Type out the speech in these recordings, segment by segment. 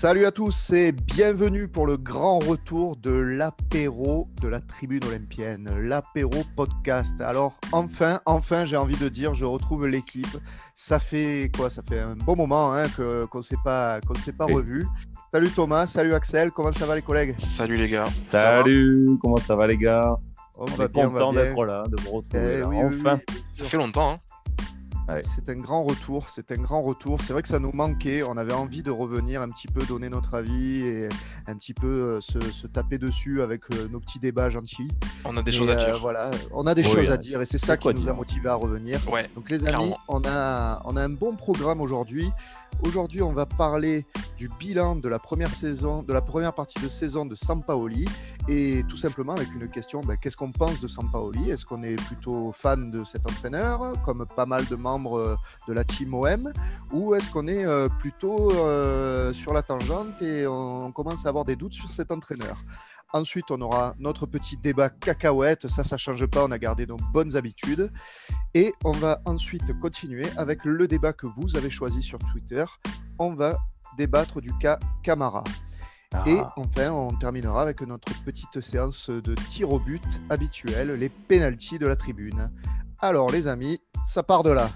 Salut à tous et bienvenue pour le grand retour de l'apéro de la tribune olympienne, l'apéro podcast. Alors enfin, enfin, j'ai envie de dire, je retrouve l'équipe. Ça fait quoi? Ça fait un bon moment hein, que qu'on ne s'est pas qu'on s'est pas revu. Salut Thomas, salut Axel, comment ça va les collègues? Salut les gars. Salut, comment ça va les gars? On, On va est bien, on va content bien. d'être là, de vous retrouver. Eh là, oui, oui, enfin, oui. Ça fait longtemps, hein Ouais. C'est un grand retour, c'est un grand retour. C'est vrai que ça nous manquait. On avait envie de revenir un petit peu, donner notre avis et un petit peu euh, se, se taper dessus avec euh, nos petits débats gentils. On a des Et, choses à euh, dire. Voilà, on a des Oui, choses à dire et c'est ça qui nous a motivés à revenir. Ouais. Donc les amis, clairement. on a, on a un bon programme aujourd'hui. Aujourd'hui, on va parler du bilan de la première saison, de la première partie de saison de Sampaoli et tout simplement avec une question ben, qu'est-ce qu'on pense de Sampaoli? Est-ce qu'on est plutôt fan de cet entraîneur, comme pas mal de membres euh, de la team OM, ou est-ce qu'on est euh, plutôt euh, sur la tangente et on commence à avoir des doutes sur cet entraîneur? Ensuite, on aura notre petit débat cacahuète. Ça, ça change pas. On a gardé nos bonnes habitudes. Et on va ensuite continuer avec le débat que vous avez choisi sur Twitter. On va débattre du cas Camara. ah, Et enfin, on terminera avec notre petite séance de tir au but habituelle, les pénalties de la tribune. Alors, les amis, ça part de là.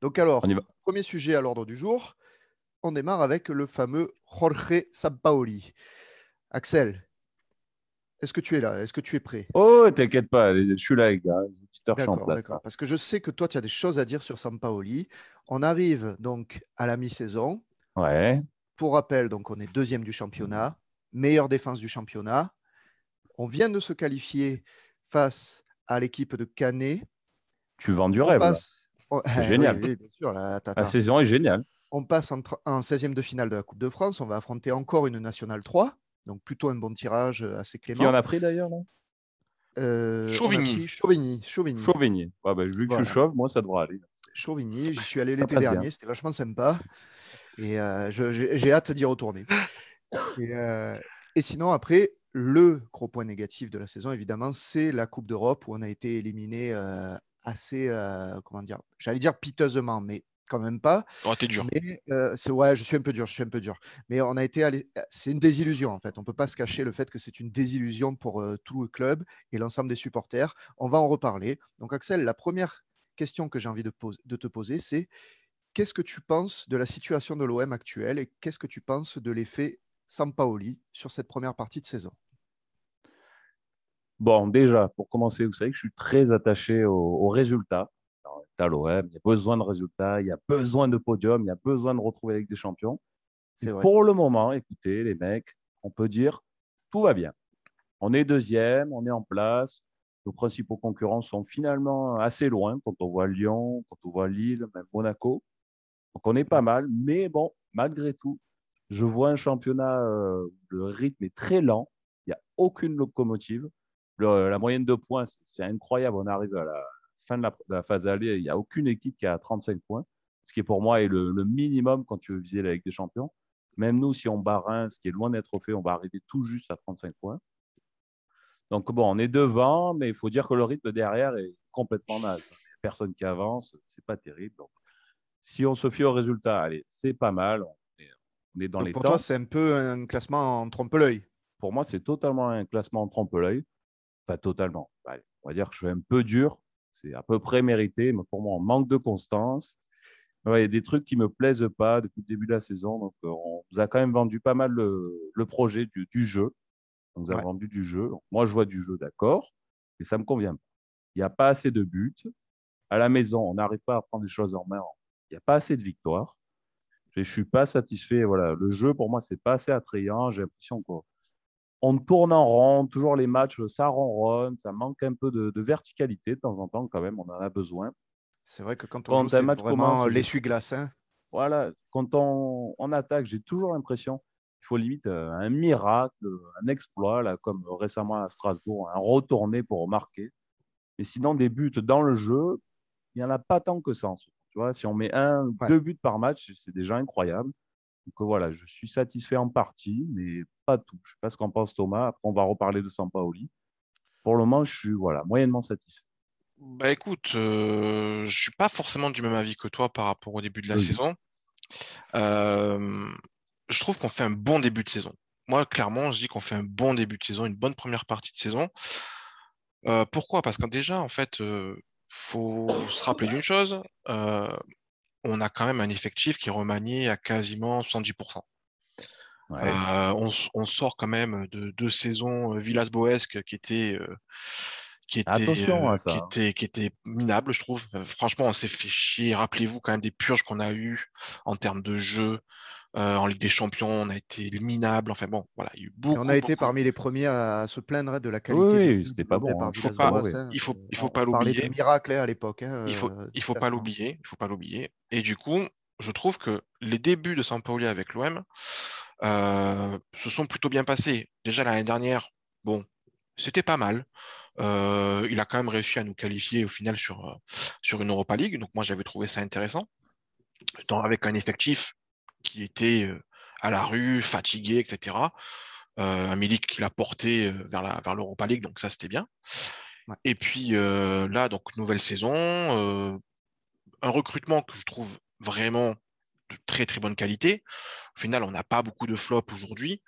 Donc alors, premier sujet à l'ordre du jour, on démarre avec le fameux Jorge Sampaoli. Axel, est-ce que tu es là? Est-ce que tu es prêt? Oh, t'inquiète pas, je suis là les gars, D'accord, d'accord. Parce que je sais que toi, tu as des choses à dire sur Sampaoli. On arrive donc à la mi-saison. Ouais, Pour rappel, donc on est deuxième du championnat, meilleure défense du championnat. On vient de se qualifier face à l'équipe de Canet. tu vends du On rêve. passe. Oh, C'est oui, génial. oui, bien sûr, là, attends, La saison est géniale. On passe en, en 16e de finale de la Coupe de France. On va affronter encore une Nationale 3. Donc plutôt un bon tirage euh, assez Qui en clément. a pris d'ailleurs là? Euh, Chauvigny. Chauvigny. Chauvigny. Chauvigny. Ouais, bah, vu que Voilà. je chauffe, moi ça devrait aller. Chauvigny. J'y suis allé l'été dernier, c'était vachement sympa. Et euh, j'ai j'ai hâte d'y retourner. Et, euh, et sinon, après, le gros point négatif de la saison, évidemment, c'est la Coupe d'Europe où on a été éliminé euh, assez, euh, comment dire, j'allais dire piteusement, mais quand même pas. Oh, t'es dur. Mais euh, c'est ouais, je suis un peu dur, je suis un peu dur. Mais on a été allé, c'est une désillusion en fait. On peut pas se cacher le fait que c'est une désillusion pour euh, tout le club et l'ensemble des supporters. On va en reparler. Donc Axel, la première question que j'ai envie de, pose- de te poser, c'est qu'est-ce que tu penses de la situation de l'OM actuelle et qu'est-ce que tu penses de l'effet Sampaoli sur cette première partie de saison? Bon, déjà, pour commencer, vous savez que je suis très attaché au- aux résultats. Alors, t'as l'OM, il y a besoin de résultats, il y a besoin de podium, il y a besoin de retrouver la Ligue des Champions. C'est Et vrai. Pour le moment, écoutez, les mecs, on peut dire tout va bien. On est deuxième, on est en place. Nos principaux concurrents sont finalement assez loin quand on voit Lyon, quand on voit Lille, même Monaco. Donc on est pas mal, mais bon, malgré tout, je vois un championnat, euh, où le rythme est très lent. Il n'y a aucune locomotive. Le- la moyenne de points, c'est- incroyable. On arrive à la fin de la, de la phase aller, il n'y a aucune équipe qui a 35 points, ce qui est pour moi est le, le minimum quand tu veux viser la Ligue des Champions. Même nous, si on bat Reims, qui est loin d'être fait, on va arriver tout juste à 35 points. Donc bon, on est devant, mais il faut dire que le rythme derrière est complètement naze. Personne qui avance, c'est pas terrible. Donc, si on se fie aux résultats, allez, c'est pas mal. On est, on est dans Donc, les pour temps. toi, c'est un peu un classement en trompe-l'œil. Pour moi, c'est totalement un classement en trompe-l'œil. Pas totalement. Allez, on va dire que je suis un peu dur. C'est à peu près mérité, mais pour moi, on manque de constance. Ouais, Il y a des trucs qui ne me plaisent pas depuis le début de la saison. Donc, euh, on nous a quand même vendu pas mal le, le projet du, du jeu. On nous a Ouais. vendu du jeu. Donc, moi, je vois du jeu, d'accord, mais ça ne me convient pas. Il n'y a pas assez de buts. À la maison, on n'arrive pas à prendre les choses en main. Il n'y a pas assez de victoires. Je ne suis pas satisfait. Voilà. Le jeu, pour moi, c'est pas assez attrayant. J'ai l'impression qu'on on tourne en rond, toujours les matchs, ça ronronne, ça manque un peu de, de verticalité de temps en temps quand même, on en a besoin. C'est vrai que quand on Quand joue, un match vraiment l'essuie-glace. hein. Voilà, quand on, on attaque, j'ai toujours l'impression qu'il faut limite euh, un miracle, un exploit, là, comme récemment à Strasbourg, un retourné pour marquer. Mais sinon, des buts dans le jeu, il n'y en a pas tant que ça. en ce moment. Tu vois, si on met un, Ouais. deux buts par match, c'est déjà incroyable. Donc euh, voilà, je suis satisfait en partie, mais pas tout. Je ne sais pas ce qu'en pense Thomas. Après, on va reparler de Sampaoli. Pour le moment, je suis voilà, moyennement satisfait. Bah écoute, euh, je suis pas forcément du même avis que toi par rapport au début de la saison. Euh, je trouve qu'on fait un bon début de saison. Moi, clairement, je dis qu'on fait un bon début de saison, une bonne première partie de saison. Euh, pourquoi? Parce que déjà, en fait, faut se rappeler d'une chose, on a quand même un effectif qui est remanié à quasiment 70%. on, sort quand même de deux saisons Villas-Boesque qui étaient qui était, ça. qui était, qui était minable, je trouve. franchement, on s'est fait chier. Rappelez-vous quand même des purges qu'on a eues en termes de jeu. En Ligue des Champions, on a été minable. Enfin bon, voilà, il y a eu beaucoup. on a été parmi les premiers à se plaindre de la qualité. Oui, oui c'était pas bon. Hein. Il faut pas, il faut, il faut pas l'oublier. des miracles hein, à l'époque. Hein, il faut, il faut pas l'oublier. Il faut pas l'oublier. Et du coup, je trouve que les débuts de Sampaoli avec l'OM euh, se sont plutôt bien passés. Déjà l'année dernière, bon, c'était pas mal. Euh, il a quand même réussi à nous qualifier au final sur, euh, sur une Europa League. Donc moi, j'avais trouvé ça intéressant. avec un effectif qui était euh, à la rue, fatigué, etc. un Milik qui l'a porté vers, la, vers l'Europa League, donc ça, c'était bien. Et puis là, donc nouvelle saison, un recrutement que je trouve vraiment de très très bonne qualité. Au final, on n'a pas beaucoup de flops aujourd'hui.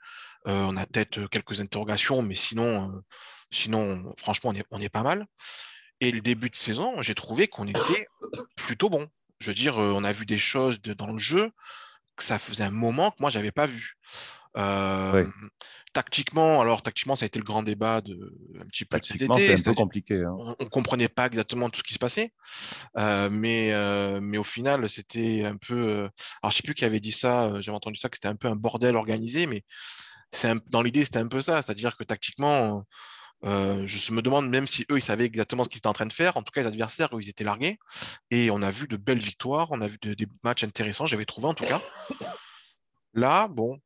on a peut-être quelques interrogations, mais sinon, Sinon, franchement, on est, pas mal. Et le début de saison, j'ai trouvé qu'on était plutôt bon. Je veux dire, euh, on a vu des choses dans le jeu que ça faisait un moment que moi, je n'avais pas vu. Euh, tactiquement, alors tactiquement, ça a été le grand débat de un petit peu de cet été. C'est un peu compliqué. Hein. On, ne comprenait pas exactement tout ce qui se passait, euh, mais mais au final, c'était un peu. alors je sais plus qui avait dit ça. J'avais entendu ça que c'était un peu un bordel organisé, mais c'est dans l'idée, c'était un peu ça, c'est-à-dire que tactiquement, euh, je me demande même si eux, ils savaient exactement ce qu'ils étaient en train de faire. En tout cas, les adversaires, eux, ils étaient largués. Et on a vu de belles victoires, on a vu des matchs intéressants, j'avais trouvé en tout cas. Là, bon,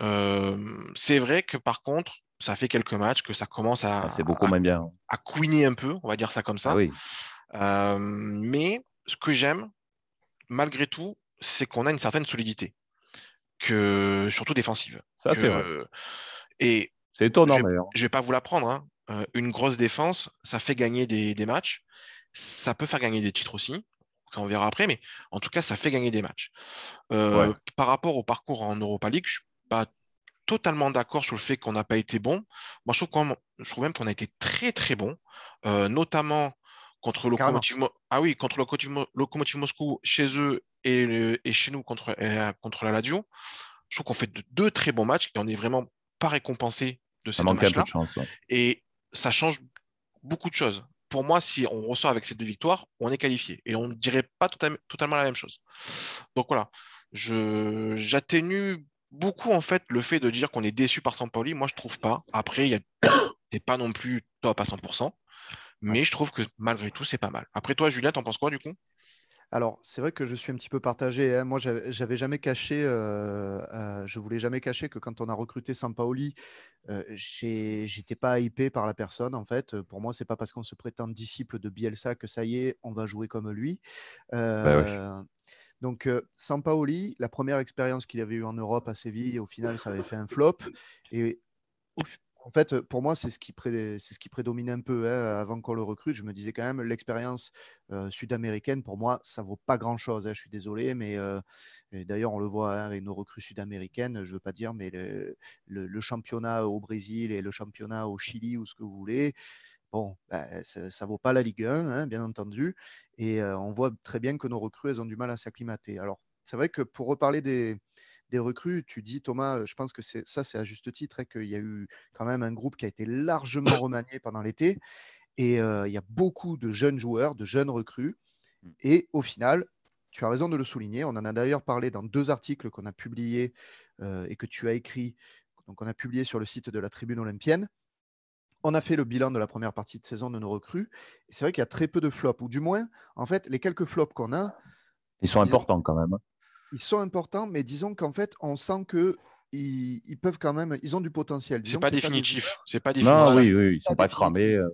euh, c'est vrai que par contre, ça fait quelques matchs que ça commence à, ah, beaucoup à, bien. à couiner un peu, on va dire ça comme ça. Ah euh, mais ce que j'aime, malgré tout, c'est qu'on a une certaine solidité, que, surtout défensive. Ça, c'est vrai. Et c'est étonnant je, d'ailleurs. Je vais pas vous l'apprendre. Hein. Euh, une grosse défense, ça fait gagner des, matchs. Ça peut faire gagner des titres aussi. Ça, on verra après. Mais en tout cas, ça fait gagner des matchs. Euh, par rapport au parcours en Europa League, je suis pas totalement d'accord sur le fait qu'on n'a pas été bon. Moi, je trouve, quand même, je trouve même qu'on a été très, très bon. Euh, notamment contre le ah oui, contre Locomotive, Moscou chez eux et, chez nous contre, contre la Lazio. Je trouve qu'on fait deux très bons matchs et on n'est vraiment pas récompensé de ces matchs-là. Et ça change beaucoup de choses. Pour moi, si on ressort avec ces deux victoires, on est qualifié. Et on ne dirait pas totalement la même chose. Donc voilà, j'atténue beaucoup en fait le fait de dire qu'on est déçu par Sampoli. Moi, je trouve pas. Après, il n'est pas non plus top à 100%. Mais je trouve que malgré tout, c'est pas mal. Après toi, Julien, t'en penses quoi du coup? Alors, c'est vrai que je suis un petit peu partagé. Hein. Moi, j'avais jamais caché, euh, euh, je voulais jamais cacher que quand on a recruté Sampaoli, euh, j'étais pas hypé par la personne. En fait, pour moi, c'est pas parce qu'on se prétend disciple de Bielsa que ça y est, on va jouer comme lui. Bah euh, donc, Sampaoli, la première expérience qu'il avait eue en Europe à Séville, au final, ça avait fait un flop. Et en fait, pour moi, c'est ce, qui ce qui prédomine un peu. Hein, avant qu'on le recrute, je me disais quand même, l'expérience sud-américaine, pour moi, ça vaut pas grand-chose. Hein, je suis désolé, mais d'ailleurs, on le voit hein, avec nos recrues sud-américaines, je veux pas dire, mais le, championnat au Brésil et le championnat au Chili ou ce que vous voulez, bon, bah, ça, ne vaut pas la Ligue 1, bien entendu. Et on voit très bien que nos recrues, elles ont du mal à s'acclimater. Alors, c'est vrai que pour reparler des, des recrues. Tu dis, Thomas, je pense que ça, c'est à juste titre, hein, qu'il y a eu quand même un groupe qui a été largement remanié pendant l'été. Et il y a beaucoup de jeunes joueurs, de jeunes recrues. Mmh. Et au final, tu as raison de le souligner. On en a d'ailleurs parlé dans deux articles qu'on a publiés et que tu as écrits. Donc, on a publié sur le site de la Tribune Olympienne. On a fait le bilan de la première partie de saison de nos recrues. Et c'est vrai qu'il y a très peu de flops, ou du moins, en fait, les quelques flops qu'on a. Ils sont importants quand même. Ils sont importants, mais disons qu'en fait, on sent que ils, peuvent quand même, ils ont du potentiel. C'est pas, définitif. C'est pas définitif. Non, oui, oui, ils sont pas, cramés. Euh,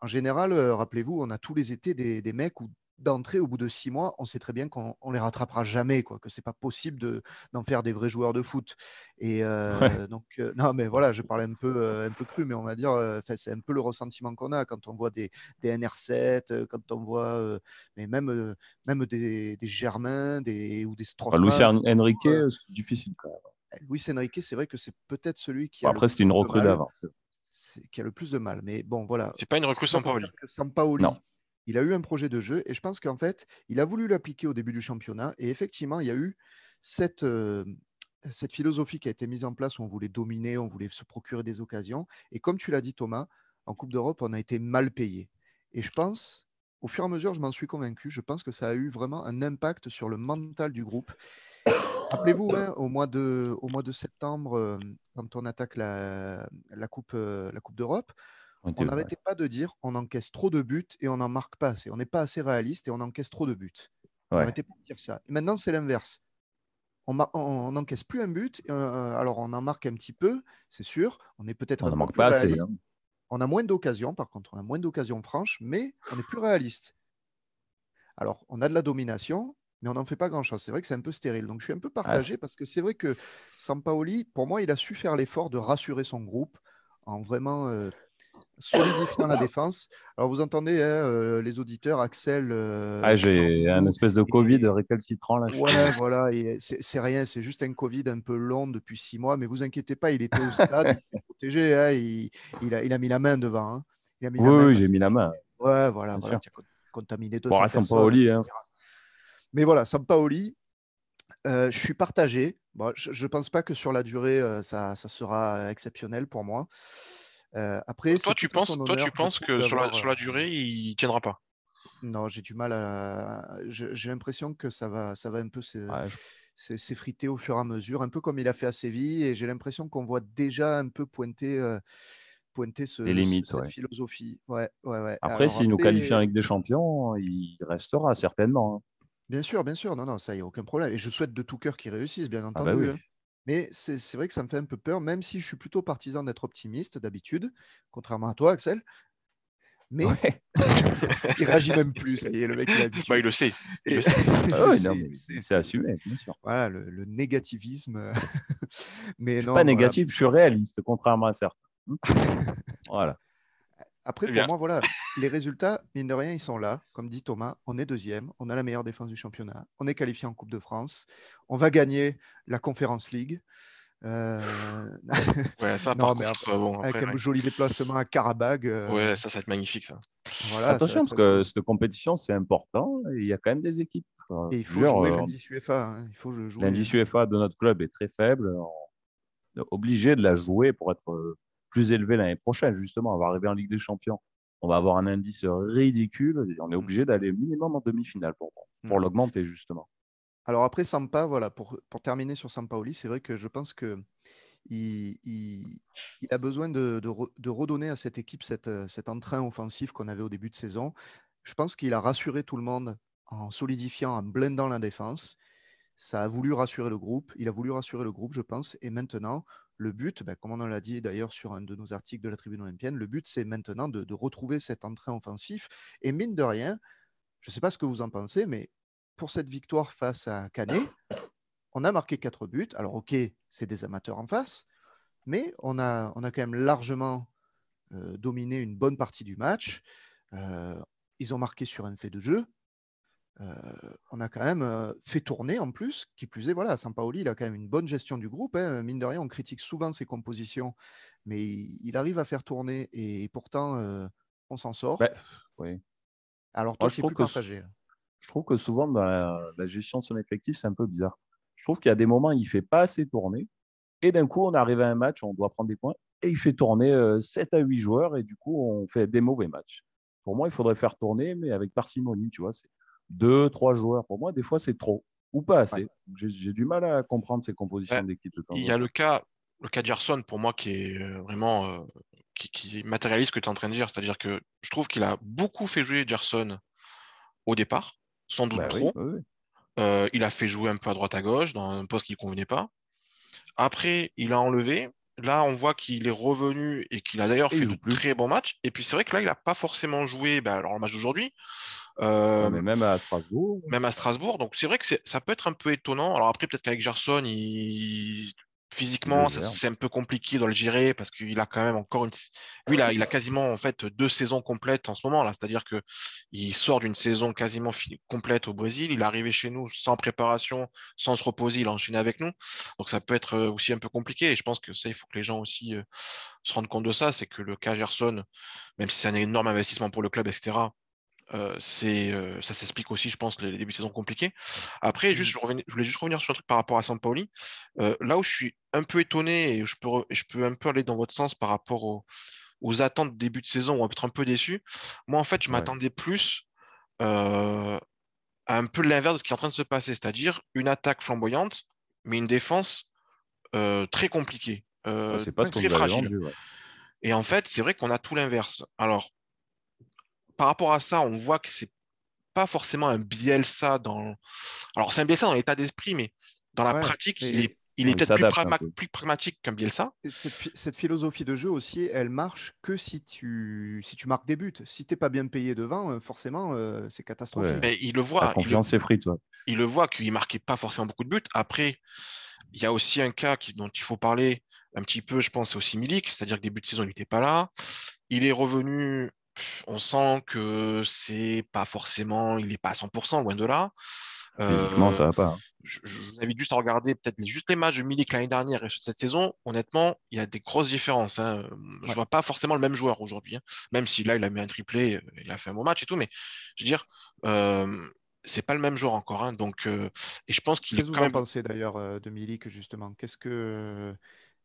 en général, euh, rappelez-vous, on a tous les étés des, mecs ou d'entrée, au bout de six mois, on sait très bien qu'on ne les rattrapera jamais, quoi, que c'est pas possible d'en faire des vrais joueurs de foot. Et euh, donc, euh, non, mais voilà, je parlais un peu, euh, un peu cru, mais on va dire, c'est un peu le ressentiment qu'on a quand on voit des, des NR7, quand on voit, mais même, même des, des Germains des, ou des Strootman. Luis Enrique, c'est difficile quand même. Luis Enrique, c'est vrai que c'est peut-être celui qui. a après, c'était une recrue d'avant. Qui a le plus de mal. Mais bon, voilà. C'est pas une recrue Sampaoli. Sampaoli, non il a eu un projet de jeu et je pense qu'en fait, il a voulu l'appliquer au début du championnat et effectivement, il y a eu cette, euh, cette philosophie qui a été mise en place où on voulait dominer, on voulait se procurer des occasions. Et comme tu l'as dit, Thomas, en Coupe d'Europe, on a été mal payé. Et je pense, au fur et à mesure, je m'en suis convaincu, je pense que ça a eu vraiment un impact sur le mental du groupe. Rappelez-vous, hein, au, mois de, septembre, euh, quand on attaque la, euh, la coupe d'Europe, on n'arrêtait pas de dire on encaisse trop de buts et on n'en marque pas assez. On n'est pas assez réaliste et on encaisse trop de buts. On n'arrêtait pas de dire ça. Et maintenant, c'est l'inverse. On n'encaisse plus un but, euh, alors on en marque un petit peu, c'est sûr. On est peut-être un peu pas assez. Hein. On a moins d'occasions, par contre, on a moins d'occasions franches, mais on est plus réaliste. Alors, on a de la domination, mais on n'en fait pas grand-chose. C'est vrai que c'est un peu stérile. Donc, je suis un peu partagé parce que c'est vrai que Sampaoli, pour moi, il a su faire l'effort de rassurer son groupe en vraiment euh, solidifiant la défense. Alors, vous entendez, hein, euh, les auditeurs, Axel. Euh, ah, j'ai un espèce de Covid récalcitrant là. Ouais, voilà, c'est rien, c'est juste un Covid un peu long depuis six mois, mais vous inquiétez pas, il était au stade, il s'est protégé, hein, il, a, il, a, mis la main devant. Hein. Il a mis oui, oui j'ai mis la main. Ouais, voilà, voilà tu as contaminé 200 bon, personnes. Hein. Mais voilà, Sampaoli, euh, je suis partagé. Bon, je ne pense pas que sur la durée, ça, ça, sera exceptionnel pour moi. Euh, après, toi, tu penses, toi, tu penses que sur la, sur la, durée, il tiendra pas? Non, j'ai du mal à. J'ai l'impression que ça va, ça va un peu s'effriter au fur et à mesure, un peu comme il a fait à Séville. Et j'ai l'impression qu'on voit déjà un peu pointer. Euh, pointer ce, Les limites, cette philosophie. Ouais, ouais, ouais. Après, s'il nous qualifie en Ligue des Champions, il restera certainement. Hein. Bien sûr, bien sûr. Non, non, ça, il n'y a aucun problème. Et je souhaite de tout cœur qu'il réussisse, bien ah bah entendu. Hein. Mais c'est vrai que ça me fait un peu peur, même si je suis plutôt partisan d'être optimiste d'habitude, contrairement à toi, Axel. Mais il réagit même plus. Ça y est, le mec, il, bah, il le sait. c'est assumé, bien sûr. Voilà, le, négativisme. mais je suis pas négatif, je suis réaliste, contrairement à certains. Hmm. voilà. Après, pour moi, voilà, les résultats, mine de rien, ils sont là. Comme dit Thomas, on est deuxième, on a la meilleure défense du championnat, on est qualifié en Coupe de France, on va gagner la Conference League. Euh... Ouais, ça, non, mais bon, avec un joli déplacement à Karabag. Euh, ouais, ça, ça va être magnifique, ça. Voilà, Attention, parce que cette compétition, c'est important. il y a quand même des équipes. Et il faut jouer euh, l'indice UEFA. Hein. Il faut jouer. L'indice UEFA de notre club est très faible. On est obligé de la jouer pour être plus élevé l'année prochaine, justement. On va arriver en Ligue des Champions. On va avoir un indice ridicule. Et on est mm. obligé d'aller minimum en demi-finale pour, pour mm. l'augmenter, justement. Alors après Sampa, voilà, pour, pour terminer sur Sampaoli, c'est vrai que je pense que il, il, a besoin de, de, redonner à cette équipe cette, cet entrain offensif qu'on avait au début de saison. Je pense qu'il a rassuré tout le monde en solidifiant, en blindant la défense. Ça a voulu rassurer le groupe. Il a voulu rassurer le groupe, je pense. Et maintenant, le but, ben, comme on l'a dit d'ailleurs sur un de nos articles de la Tribune olympienne, le but, c'est maintenant de, retrouver cet entrain offensif. Et mine de rien, je ne sais pas ce que vous en pensez, mais pour cette victoire face à Canet, on a marqué quatre buts. Alors, ok, c'est des amateurs en face, mais on a, quand même largement euh, dominé une bonne partie du match. Euh, ils ont marqué sur un fait de jeu. Euh, on a quand même euh, fait tourner en plus, qui plus est, voilà, Sampaoli, il a quand même une bonne gestion du groupe. Hein. Mine de rien, on critique souvent ses compositions, mais il, arrive à faire tourner et pourtant, euh, on s'en sort. Bah, oui. Alors, toi, tu es plus partagé. Hein. Je trouve que souvent, dans la, gestion de son effectif, c'est un peu bizarre. Je trouve qu'il y a des moments, il ne fait pas assez tourner. Et d'un coup, on arrive à un match, on doit prendre des points, et il fait tourner 7 à 8 joueurs, et du coup, on fait des mauvais matchs. Pour moi, il faudrait faire tourner, mais avec parcimonie, tu vois. C'est deux, trois joueurs. Pour moi, des fois, c'est trop ou pas assez. J'ai du mal à comprendre ces compositions d'équipe. Il y a le cas, le cas Gerson, pour moi, qui est euh, vraiment euh, qui, matérialise ce que tu es en train de dire. C'est-à-dire que je trouve qu'il a beaucoup fait jouer Gerson au départ, sans doute bah trop. Euh, il a fait jouer un peu à droite à gauche dans un poste qui ne convenait pas. Après, il a enlevé là, on voit qu'il est revenu et qu'il a d'ailleurs fait de plus. très bons matchs. Et puis c'est vrai que là, il n'a pas forcément joué ben, alors, le match d'aujourd'hui, euh, même à Strasbourg. même à Strasbourg. Donc c'est vrai que ça peut être un peu étonnant. Alors après, peut-être qu'avec Gerson, il... physiquement, c'est un peu compliqué de le gérer parce qu'il a quand même encore une. Lui, il a, il a quasiment en fait deux saisons complètes en ce moment là. C'est-à-dire que il sort d'une saison quasiment complète au Brésil. Il est arrivé chez nous sans préparation, sans se reposer. Il a enchaîné avec nous. Donc ça peut être euh, aussi un peu compliqué. Et je pense que ça, il faut que les gens aussi euh, se rendent compte de ça. C'est que le cas Gerson, même si c'est un énorme investissement pour le club, etc. Euh, c'est, euh, ça s'explique aussi, je pense, les, les débuts de saison compliqués. Après, juste, je, revenais- je voulais juste revenir sur un truc par rapport à Sampaoli. Euh, là où je suis un peu étonné et je peux, je peux un peu aller dans votre sens par rapport aux, aux attentes de début de saison ou être un peu déçu, moi, en fait, je Ouais. m'attendais plus euh, à un peu l'inverse de ce qui est en train de se passer, c'est-à-dire une attaque flamboyante, mais une défense très compliquée, Ouais, pas très fragile. vendu. ouais. Et en fait, c'est vrai qu'on a tout l'inverse. Alors, par rapport à ça, on voit que c'est pas forcément un Bielsa dans. Alors, c'est un Bielsa dans l'état d'esprit, mais dans la Ouais, pratique, il est, il est Il peut-être plus, s'adapte un pragma- peu. plus pragmatique qu'un Bielsa. Et Cette, cette philosophie de jeu aussi, elle marche que si tu, si tu marques des buts. Si t'es pas bien payé devant, euh, forcément, euh, c'est catastrophique. Ouais. Mais il le La voit, il le, confiance est ouais. il le voit qu'il marquait pas forcément beaucoup de buts. Après, il y a aussi un cas qui, dont il faut parler un petit peu, je pense, c'est aussi Milik, c'est-à-dire que début de saison, il n'était pas là. Il est revenu, on sent que c'est pas forcément, il n'est pas à 100%, loin de là. Physiquement, Euh, ça va pas. hein. je, je vous invite juste à regarder peut-être juste les matchs de Milik l'année dernière et ceux de cette saison. Honnêtement, il y a des grosses différences. hein. Je Ouais. vois pas forcément le même joueur aujourd'hui, hein. même si là il a mis un triplé, euh, il a fait un bon match et tout, mais je veux dire, euh, c'est pas le même joueur encore. hein. donc, euh, et je pense qu'il est Qu'est-ce que vous en pensez d'ailleurs euh, de Milik, justement? Qu'est-ce que,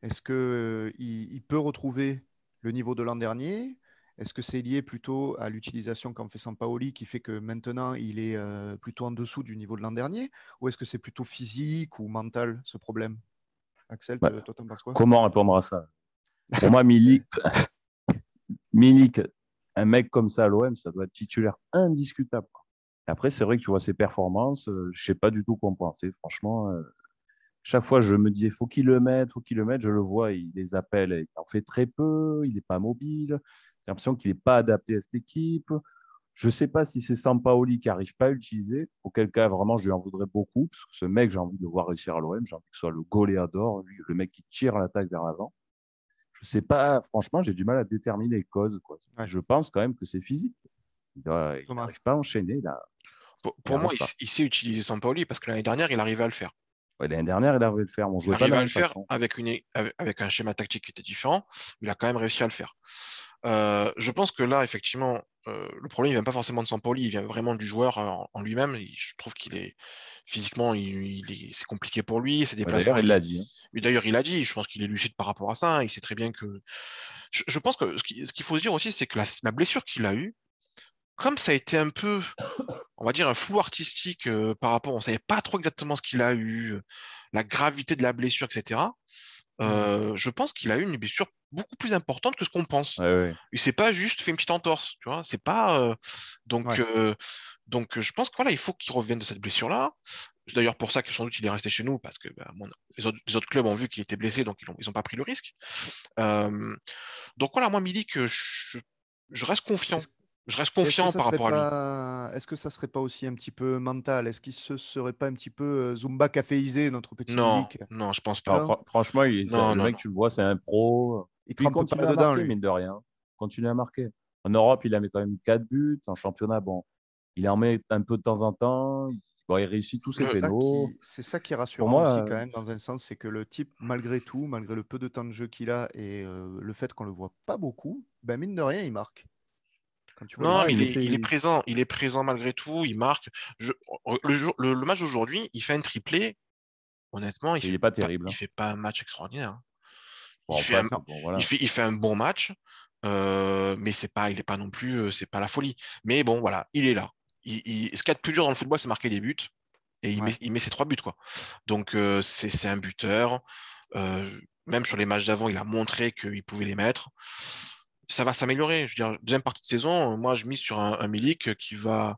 est-ce que euh, il, il peut retrouver le niveau de l'an dernier? Est-ce que c'est lié plutôt à l'utilisation qu'en fait Sampaoli qui fait que maintenant il est euh, plutôt en dessous du niveau de l'an dernier? Ou est-ce que c'est plutôt physique ou mental ce problème? Axel, te- toi, t'en penses quoi? Comment répondre à ça? Pour moi, Milik, Milik, un mec comme ça à l'OM, ça doit être titulaire indiscutable. Après, c'est vrai que tu vois ses performances, euh, je sais pas du tout quoi en penser. Franchement, euh, chaque fois, je me dis, faut qu'il le mette, faut qu'il le mette. Je le vois, il les appelle, il en fait très peu, il n'est pas mobile. J'ai l'impression qu'il n'est pas adapté à cette équipe. Je ne sais pas si c'est Sampaoli qui n'arrive pas à l'utiliser. Auquel cas, vraiment, je lui en voudrais beaucoup. Parce que ce mec, j'ai envie de le voir réussir à l'OM. J'ai envie que ce soit le goléador, lui, le mec qui tire l'attaque vers l'avant. Je ne sais pas, franchement, j'ai du mal à déterminer les causes. Quoi. Ouais. Je pense quand même que c'est physique. Il n'arrive pas à enchaîner. Là. Pour, pour Il moi, il, sait utiliser Sampaoli parce que l'année dernière, il arrivait à le faire. Ouais, L'année dernière, il arrivait à le faire. mais On Il jouait arrivait à le faire avec, une, avec, avec un schéma tactique qui était différent. Il a quand même réussi à le faire. Euh, je pense que là, effectivement, euh, le problème, il vient pas forcément de Sampaoli, il vient vraiment du joueur euh, en, en lui-même. Je trouve qu'il est physiquement, c'est compliqué pour lui. Ses Ouais, déplacements, D'ailleurs, il l'a dit. hein. D'ailleurs, il a dit, je pense qu'il est lucide par rapport à ça. hein, Il sait très bien que. Je, je pense que ce qui- ce qu'il faut se dire aussi, c'est que la, la blessure qu'il a eue, comme ça a été un peu, on va dire, un flou artistique euh, par rapport, on ne savait pas trop exactement ce qu'il a eu, la gravité de la blessure, etc. euh, Je pense qu'il a eu une blessure beaucoup plus importante que ce qu'on pense. Ouais, ouais. Il s'est pas juste fait une petite entorse, tu vois. C'est pas euh, donc Ouais. euh, donc je pense que voilà, il faut qu'il revienne de cette blessure-là. C'est d'ailleurs pour ça que sans doute il est resté chez nous parce que bah, mon- les, autres, les autres clubs ont vu qu'il était blessé, donc ils ont, ils ont pas pris le risque. Euh, donc voilà, moi Milik, que je, je reste confiant. Est-ce- Je reste confiant par rapport à lui. Est-ce que ça serait pas aussi un petit peu mental? Est-ce qu'il se serait pas un petit peu euh, Zumba caféisé, notre petit Non, non, je pense pas. Non. franchement, il, Non, le non, mec, non. tu le vois, c'est un pro. Il il trempe pas continue à dedans, marquer, lui. mine de rien. Continue à marquer. En Europe, il a mis quand même 4 buts. En championnat, bon, il en met un peu de temps en temps. Il, bon, il réussit tous ses pénaux. c'est ça qui est rassurant moi, aussi euh, quand même dans un sens, c'est que le type, malgré tout, malgré le peu de temps de jeu qu'il a et euh, le fait qu'on le voit pas beaucoup, ben mine de rien, il marque. Quand tu vois le Non, il il est, il présent, il est présent malgré tout, il marque. Je- le, jour- le- le match d'aujourd'hui, il fait un triplé. Honnêtement, il Il fait est pas pas, terrible. il fait pas un match extraordinaire. hein. Bon, Il fait un, bon, voilà. il fait, il fait un bon match, euh, mais c'est pas, il est pas non plus, euh, c'est pas la folie. Mais bon, voilà, il est là. Il, il- ce qu'il y a de plus dur dans le football, c'est marquer des buts. Et il, Ouais. met, il met ses trois buts, quoi. Donc, euh, c'est c'est un buteur. Euh, même sur les matchs d'avant, il a montré qu'il pouvait les mettre. Ça va s'améliorer. Je veux dire, deuxième partie de saison, euh, moi, je mise sur un, un Milik qui va,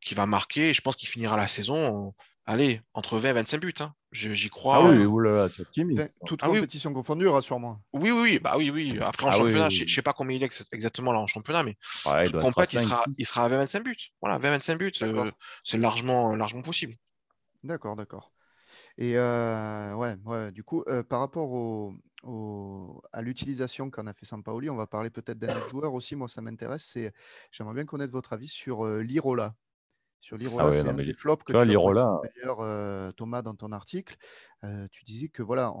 qui va marquer. Et je pense qu'il finira la saison allez, entre 20 et 25 buts. Hein. J'y crois. Ah oui, euh, oulala, tu es optimiste. Enfin, toute Ah oui. compétition confondue, rassure-moi. oui, oui, oui, bah oui, oui. Après, en Ah championnat, oui, je je sais pas combien il est ex- exactement là en championnat, mais Ouais, toute compète, il 5, sera, 6. il sera à 20-25 buts. Voilà, 20-25 buts, euh, c'est largement, largement possible. D'accord, d'accord. Et euh, ouais, ouais, du coup, euh, par rapport au, au- à l'utilisation qu'en a fait Sampaoli, on va parler peut-être d'un autre joueur aussi. Moi, ça m'intéresse. J'aimerais bien connaître votre avis sur euh, l'Irola. Sur l'Irola, Ah ouais, c'est un des flops que tu as l'Irola- pointé d'ailleurs, euh, Thomas, dans ton article. Euh, tu disais que voilà,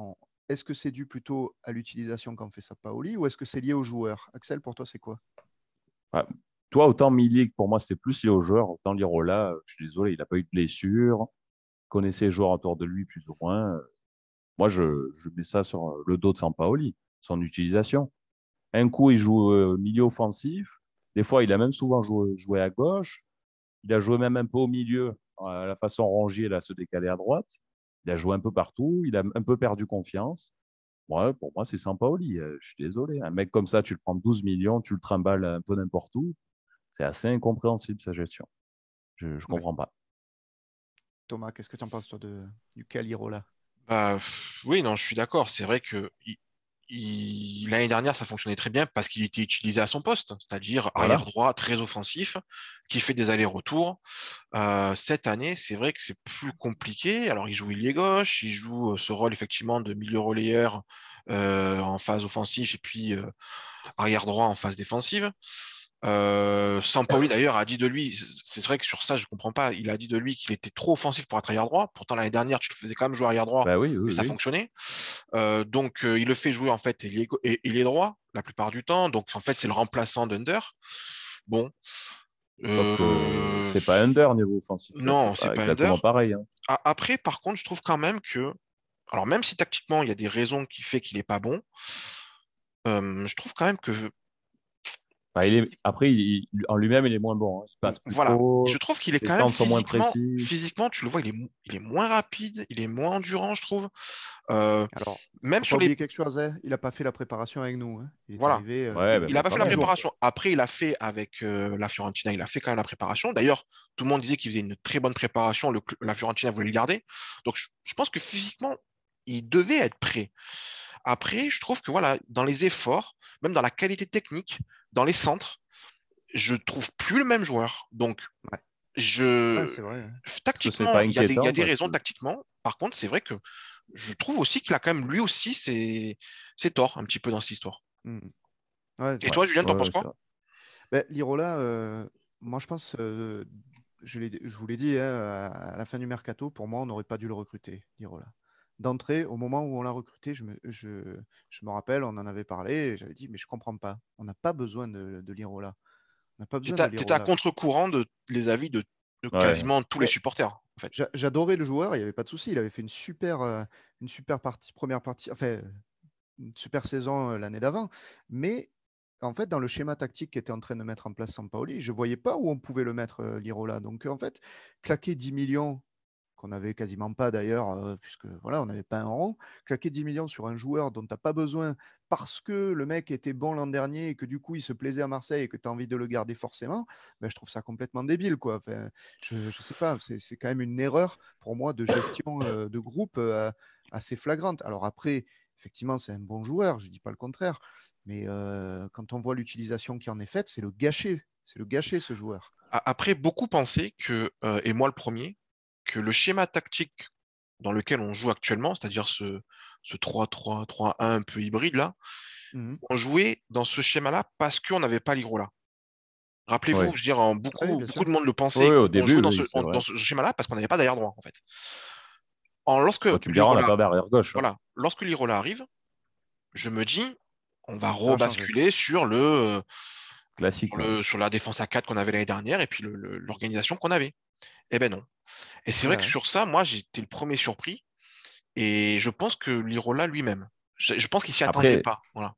est-ce que c'est dû plutôt à l'utilisation qu'en fait Sampaoli ou est-ce que c'est lié au joueur Axel, pour toi, c'est quoi? Toi, autant Milik, pour moi, c'était plus lié au joueur. Autant Lirola, euh, je suis désolé, il n'a pas eu de blessure. Connaissait les joueurs autour de lui, plus ou moins. Euh, Moi, je, je mets ça sur euh, le dos de Sampaoli, son utilisation. Un coup, il joue euh, milieu offensif. Des fois, il a même souvent joué, joué à gauche. Il a joué même un peu au milieu, à la façon Rongier, là, se décaler à droite. Il a joué un peu partout. Il a un peu perdu confiance. Ouais, pour moi, c'est Sampaoli. Euh, Je suis désolé. Un mec comme ça, tu le prends 12 millions, tu le trimbales un peu n'importe où. C'est assez incompréhensible sa gestion. Je ne comprends pas. Thomas, qu'est-ce que tu en penses, toi, de, du cas l'Irola Bah, oui, non, je suis d'accord. C'est vrai que l'année dernière, ça fonctionnait très bien parce qu'il était utilisé à son poste, c'est-à-dire Voilà. arrière droit, très offensif, qui fait des allers-retours. Euh, cette année, c'est vrai que c'est plus compliqué. Alors, il joue ailier gauche, il joue euh, ce rôle effectivement de milieu relayeur euh, en phase offensive et puis euh, arrière droit en phase défensive. Euh, Sampaoli d'ailleurs a dit de lui, c'est vrai que sur ça je comprends pas, il a dit de lui qu'il était trop offensif pour être arrière droit. Pourtant l'année dernière tu le faisais quand même jouer arrière droit Bah oui, oui, et ça oui. fonctionnait. Euh, donc euh, il le fait jouer en fait ailier, go- et- ailier droit la plupart du temps. Donc en fait c'est le remplaçant d'Under. Bon. Sauf que Euh, c'est pas under niveau offensif. non, c'est pas under. pareil. hein. Après par contre je trouve quand même que, alors même si tactiquement il y a des raisons qui fait qu'il est pas bon, je trouve quand même que Bah, il est... Après, il- en lui-même, il est moins bon. hein. Il passe plus Voilà. trop. Je trouve qu'il est quand même sont moins physiquement, précis. physiquement, tu le vois, il est, mo- il est moins rapide, il est moins endurant, je trouve. Euh, Alors, même sur les. quelque chose, hein, il n'a pas fait la préparation avec nous. hein. Il Voilà. arrivé. euh, Ouais, bah, Il n'a pas pas fait la préparation. Après, il a fait avec euh, la Fiorentina, il a fait quand même la préparation. D'ailleurs, tout le monde disait qu'il faisait une très bonne préparation. Le la Fiorentina voulait le garder. Donc, je, je pense que physiquement, il devait être prêt. Après, je trouve que voilà, dans les efforts, même dans la qualité technique, dans les centres, je trouve plus le même joueur. Donc, Ouais. je, ouais, c'est vrai. hein. tactiquement, il y a des, y a raisons que- tactiquement. Par contre, c'est vrai que je trouve aussi qu'il a quand même lui aussi ses, ses torts un petit peu dans cette histoire. Mm. Ouais, Et toi, Julien, t'en penses quoi. Ben, Lirola, euh, moi je pense, euh, je, l'ai- je vous l'ai dit, hein, à à la fin du mercato, pour moi, on n'aurait pas dû le recruter, Lirola. D'entrée, au moment où on l'a recruté, je me, je, je me rappelle, on en avait parlé, et j'avais dit, mais je comprends pas, on n'a pas besoin de, de Lirola. On n'a pas besoin de à- contre-courant de les avis de, de Ouais. quasiment tous les supporters, en fait. J'a- J'adorais le joueur, il n'y avait pas de souci. Il avait fait une super, euh, une super partie, première partie, enfin, euh, une super saison euh, l'année d'avant. Mais en fait, dans le schéma tactique qu'était en train de mettre en place Sampaoli, je ne voyais pas où on pouvait le mettre, Lirola. Donc, en fait, claquer 10 millions, qu'on n'avait quasiment pas d'ailleurs, euh, puisque voilà, on n'avait pas un rond, claquer 10 millions sur un joueur dont tu n'as pas besoin parce que le mec était bon l'an dernier et que du coup, il se plaisait à Marseille et que tu as envie de le garder forcément, ben, je trouve ça complètement débile. Quoi. Je ne sais pas, c'est quand même une erreur pour moi de gestion euh, de groupe euh, assez flagrante. Alors après, effectivement, c'est un bon joueur, je ne dis pas le contraire, mais quand on voit l'utilisation qui en est faite, c'est le gâcher. C'est le gâcher, ce joueur. Après, beaucoup pensaient que, et moi le premier, que le schéma tactique dans lequel on joue actuellement, c'est-à-dire ce, ce 3-3-3-1 un peu hybride là, Mhm. on jouait dans ce schéma-là parce qu'on n'avait pas Ligrola. Rappelez-vous, Ouais. je veux dire, en beaucoup, de monde le pensait. Au on début, jouait dans oui, ce, schéma-là parce qu'on n'avait pas d'arrière droit, en fait. En, lorsque Toi, tu me diras, on Lirola- pas d'arrière gauche. hein. voilà, lorsque Lirola arrive, je me dis, on va rebasculer sur le, euh, Classique. sur, le- sur la défense à 4 qu'on avait l'année dernière et puis l'organisation qu'on avait. Eh ben non. Et c'est vrai Ouais. que sur ça, moi, j'étais le premier surpris. Et je pense que Lirola lui-même, je, je pense qu'il s'y Après- attendait pas. Voilà.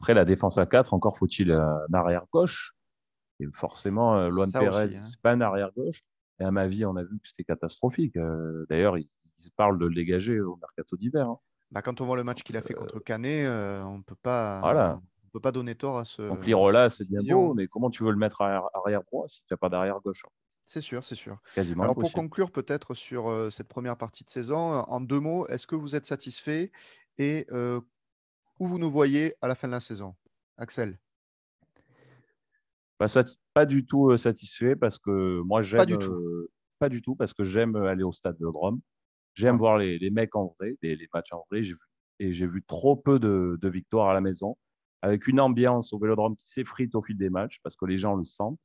Après, la défense à 4, encore faut-il un arrière gauche. Et forcément, euh, Pérez, aussi, hein. c'est pas un arrière gauche. Et à ma vie, on a vu que c'était catastrophique. Euh, D'ailleurs, ils, ils parlent de le dégager au mercato d'hiver. hein. Bah, quand on voit le match qu'il a fait contre Canet, euh, on peut pas, Voilà. on peut pas donner tort à ce. Donc Lirola, c'est bien beau, mais comment tu veux le mettre arrière, arrière droit si tu n'as pas d'arrière gauche fait C'est sûr, c'est sûr. Quasiment Alors pour conclure peut-être sur euh, cette première partie de saison, en deux mots, est-ce que vous êtes satisfait et euh, où vous nous voyez à la fin de la saison? Axel? Pas, sati- pas du tout euh, satisfait parce que moi j'aime du tout. pas du tout parce que j'aime aller au stade de Rome. J'aime Ouais. voir les, les mecs en vrai, les, les matchs en vrai. Vu, et j'ai vu trop peu de, de victoires à la maison, avec une ambiance au Vélodrome qui s'effrite au fil des matchs parce que les gens le sentent.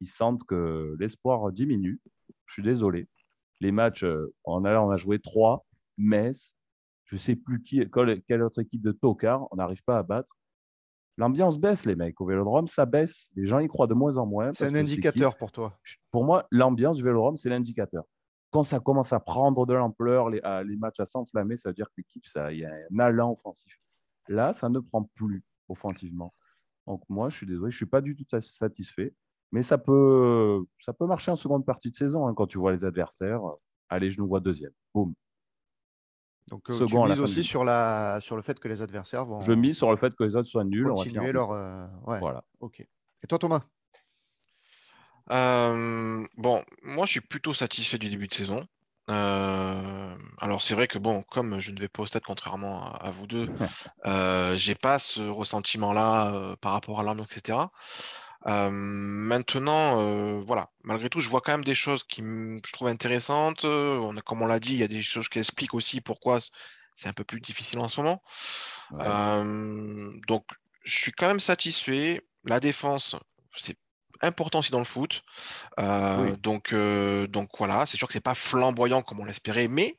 Ils sentent que l'espoir diminue. Je suis désolé. Les matchs, euh, on a, on a joué trois, Metz, je sais plus qui, quelle, autre équipe de tocards, on n'arrive pas à battre. L'ambiance baisse, les mecs. Au Vélodrome, ça baisse. Les gens y croient de moins en moins. C'est un indicateur pour toi. Pour moi, l'ambiance du Vélodrome, c'est l'indicateur. Quand ça commence à prendre de l'ampleur, les, les matchs à s'enflammer, ça veut dire que l'équipe, il y a un allant offensif. Là, ça ne prend plus offensivement. Donc moi, je suis désolé, je suis pas du tout sa- satisfait. Mais ça peut, ça peut marcher en seconde partie de saison hein, quand tu vois les adversaires. Allez, je nous vois deuxième. Boum. Donc euh, tu mises aussi sur, la, sur le fait que les adversaires vont Je mise sur le fait que les autres soient nuls. on va continuer leur... euh, ouais, Voilà. ok. Et toi Thomas? Euh, bon, moi je suis plutôt satisfait du début de saison. Euh, alors c'est vrai que bon, comme je ne vais pas au stade contrairement à, à vous deux, euh, j'ai pas ce ressentiment-là euh, par rapport à l'ambiance, etc. Euh, maintenant, euh, voilà, malgré tout, je vois quand même des choses qui je trouve intéressantes. On a, comme on l'a dit, il y a des choses qui expliquent aussi pourquoi c'est un peu plus difficile en ce moment. Ouais. Euh, donc, je suis quand même satisfait. La défense, c'est important aussi dans le foot. Oui. donc, donc voilà, c'est sûr que c'est pas flamboyant comme on l'espérait, mais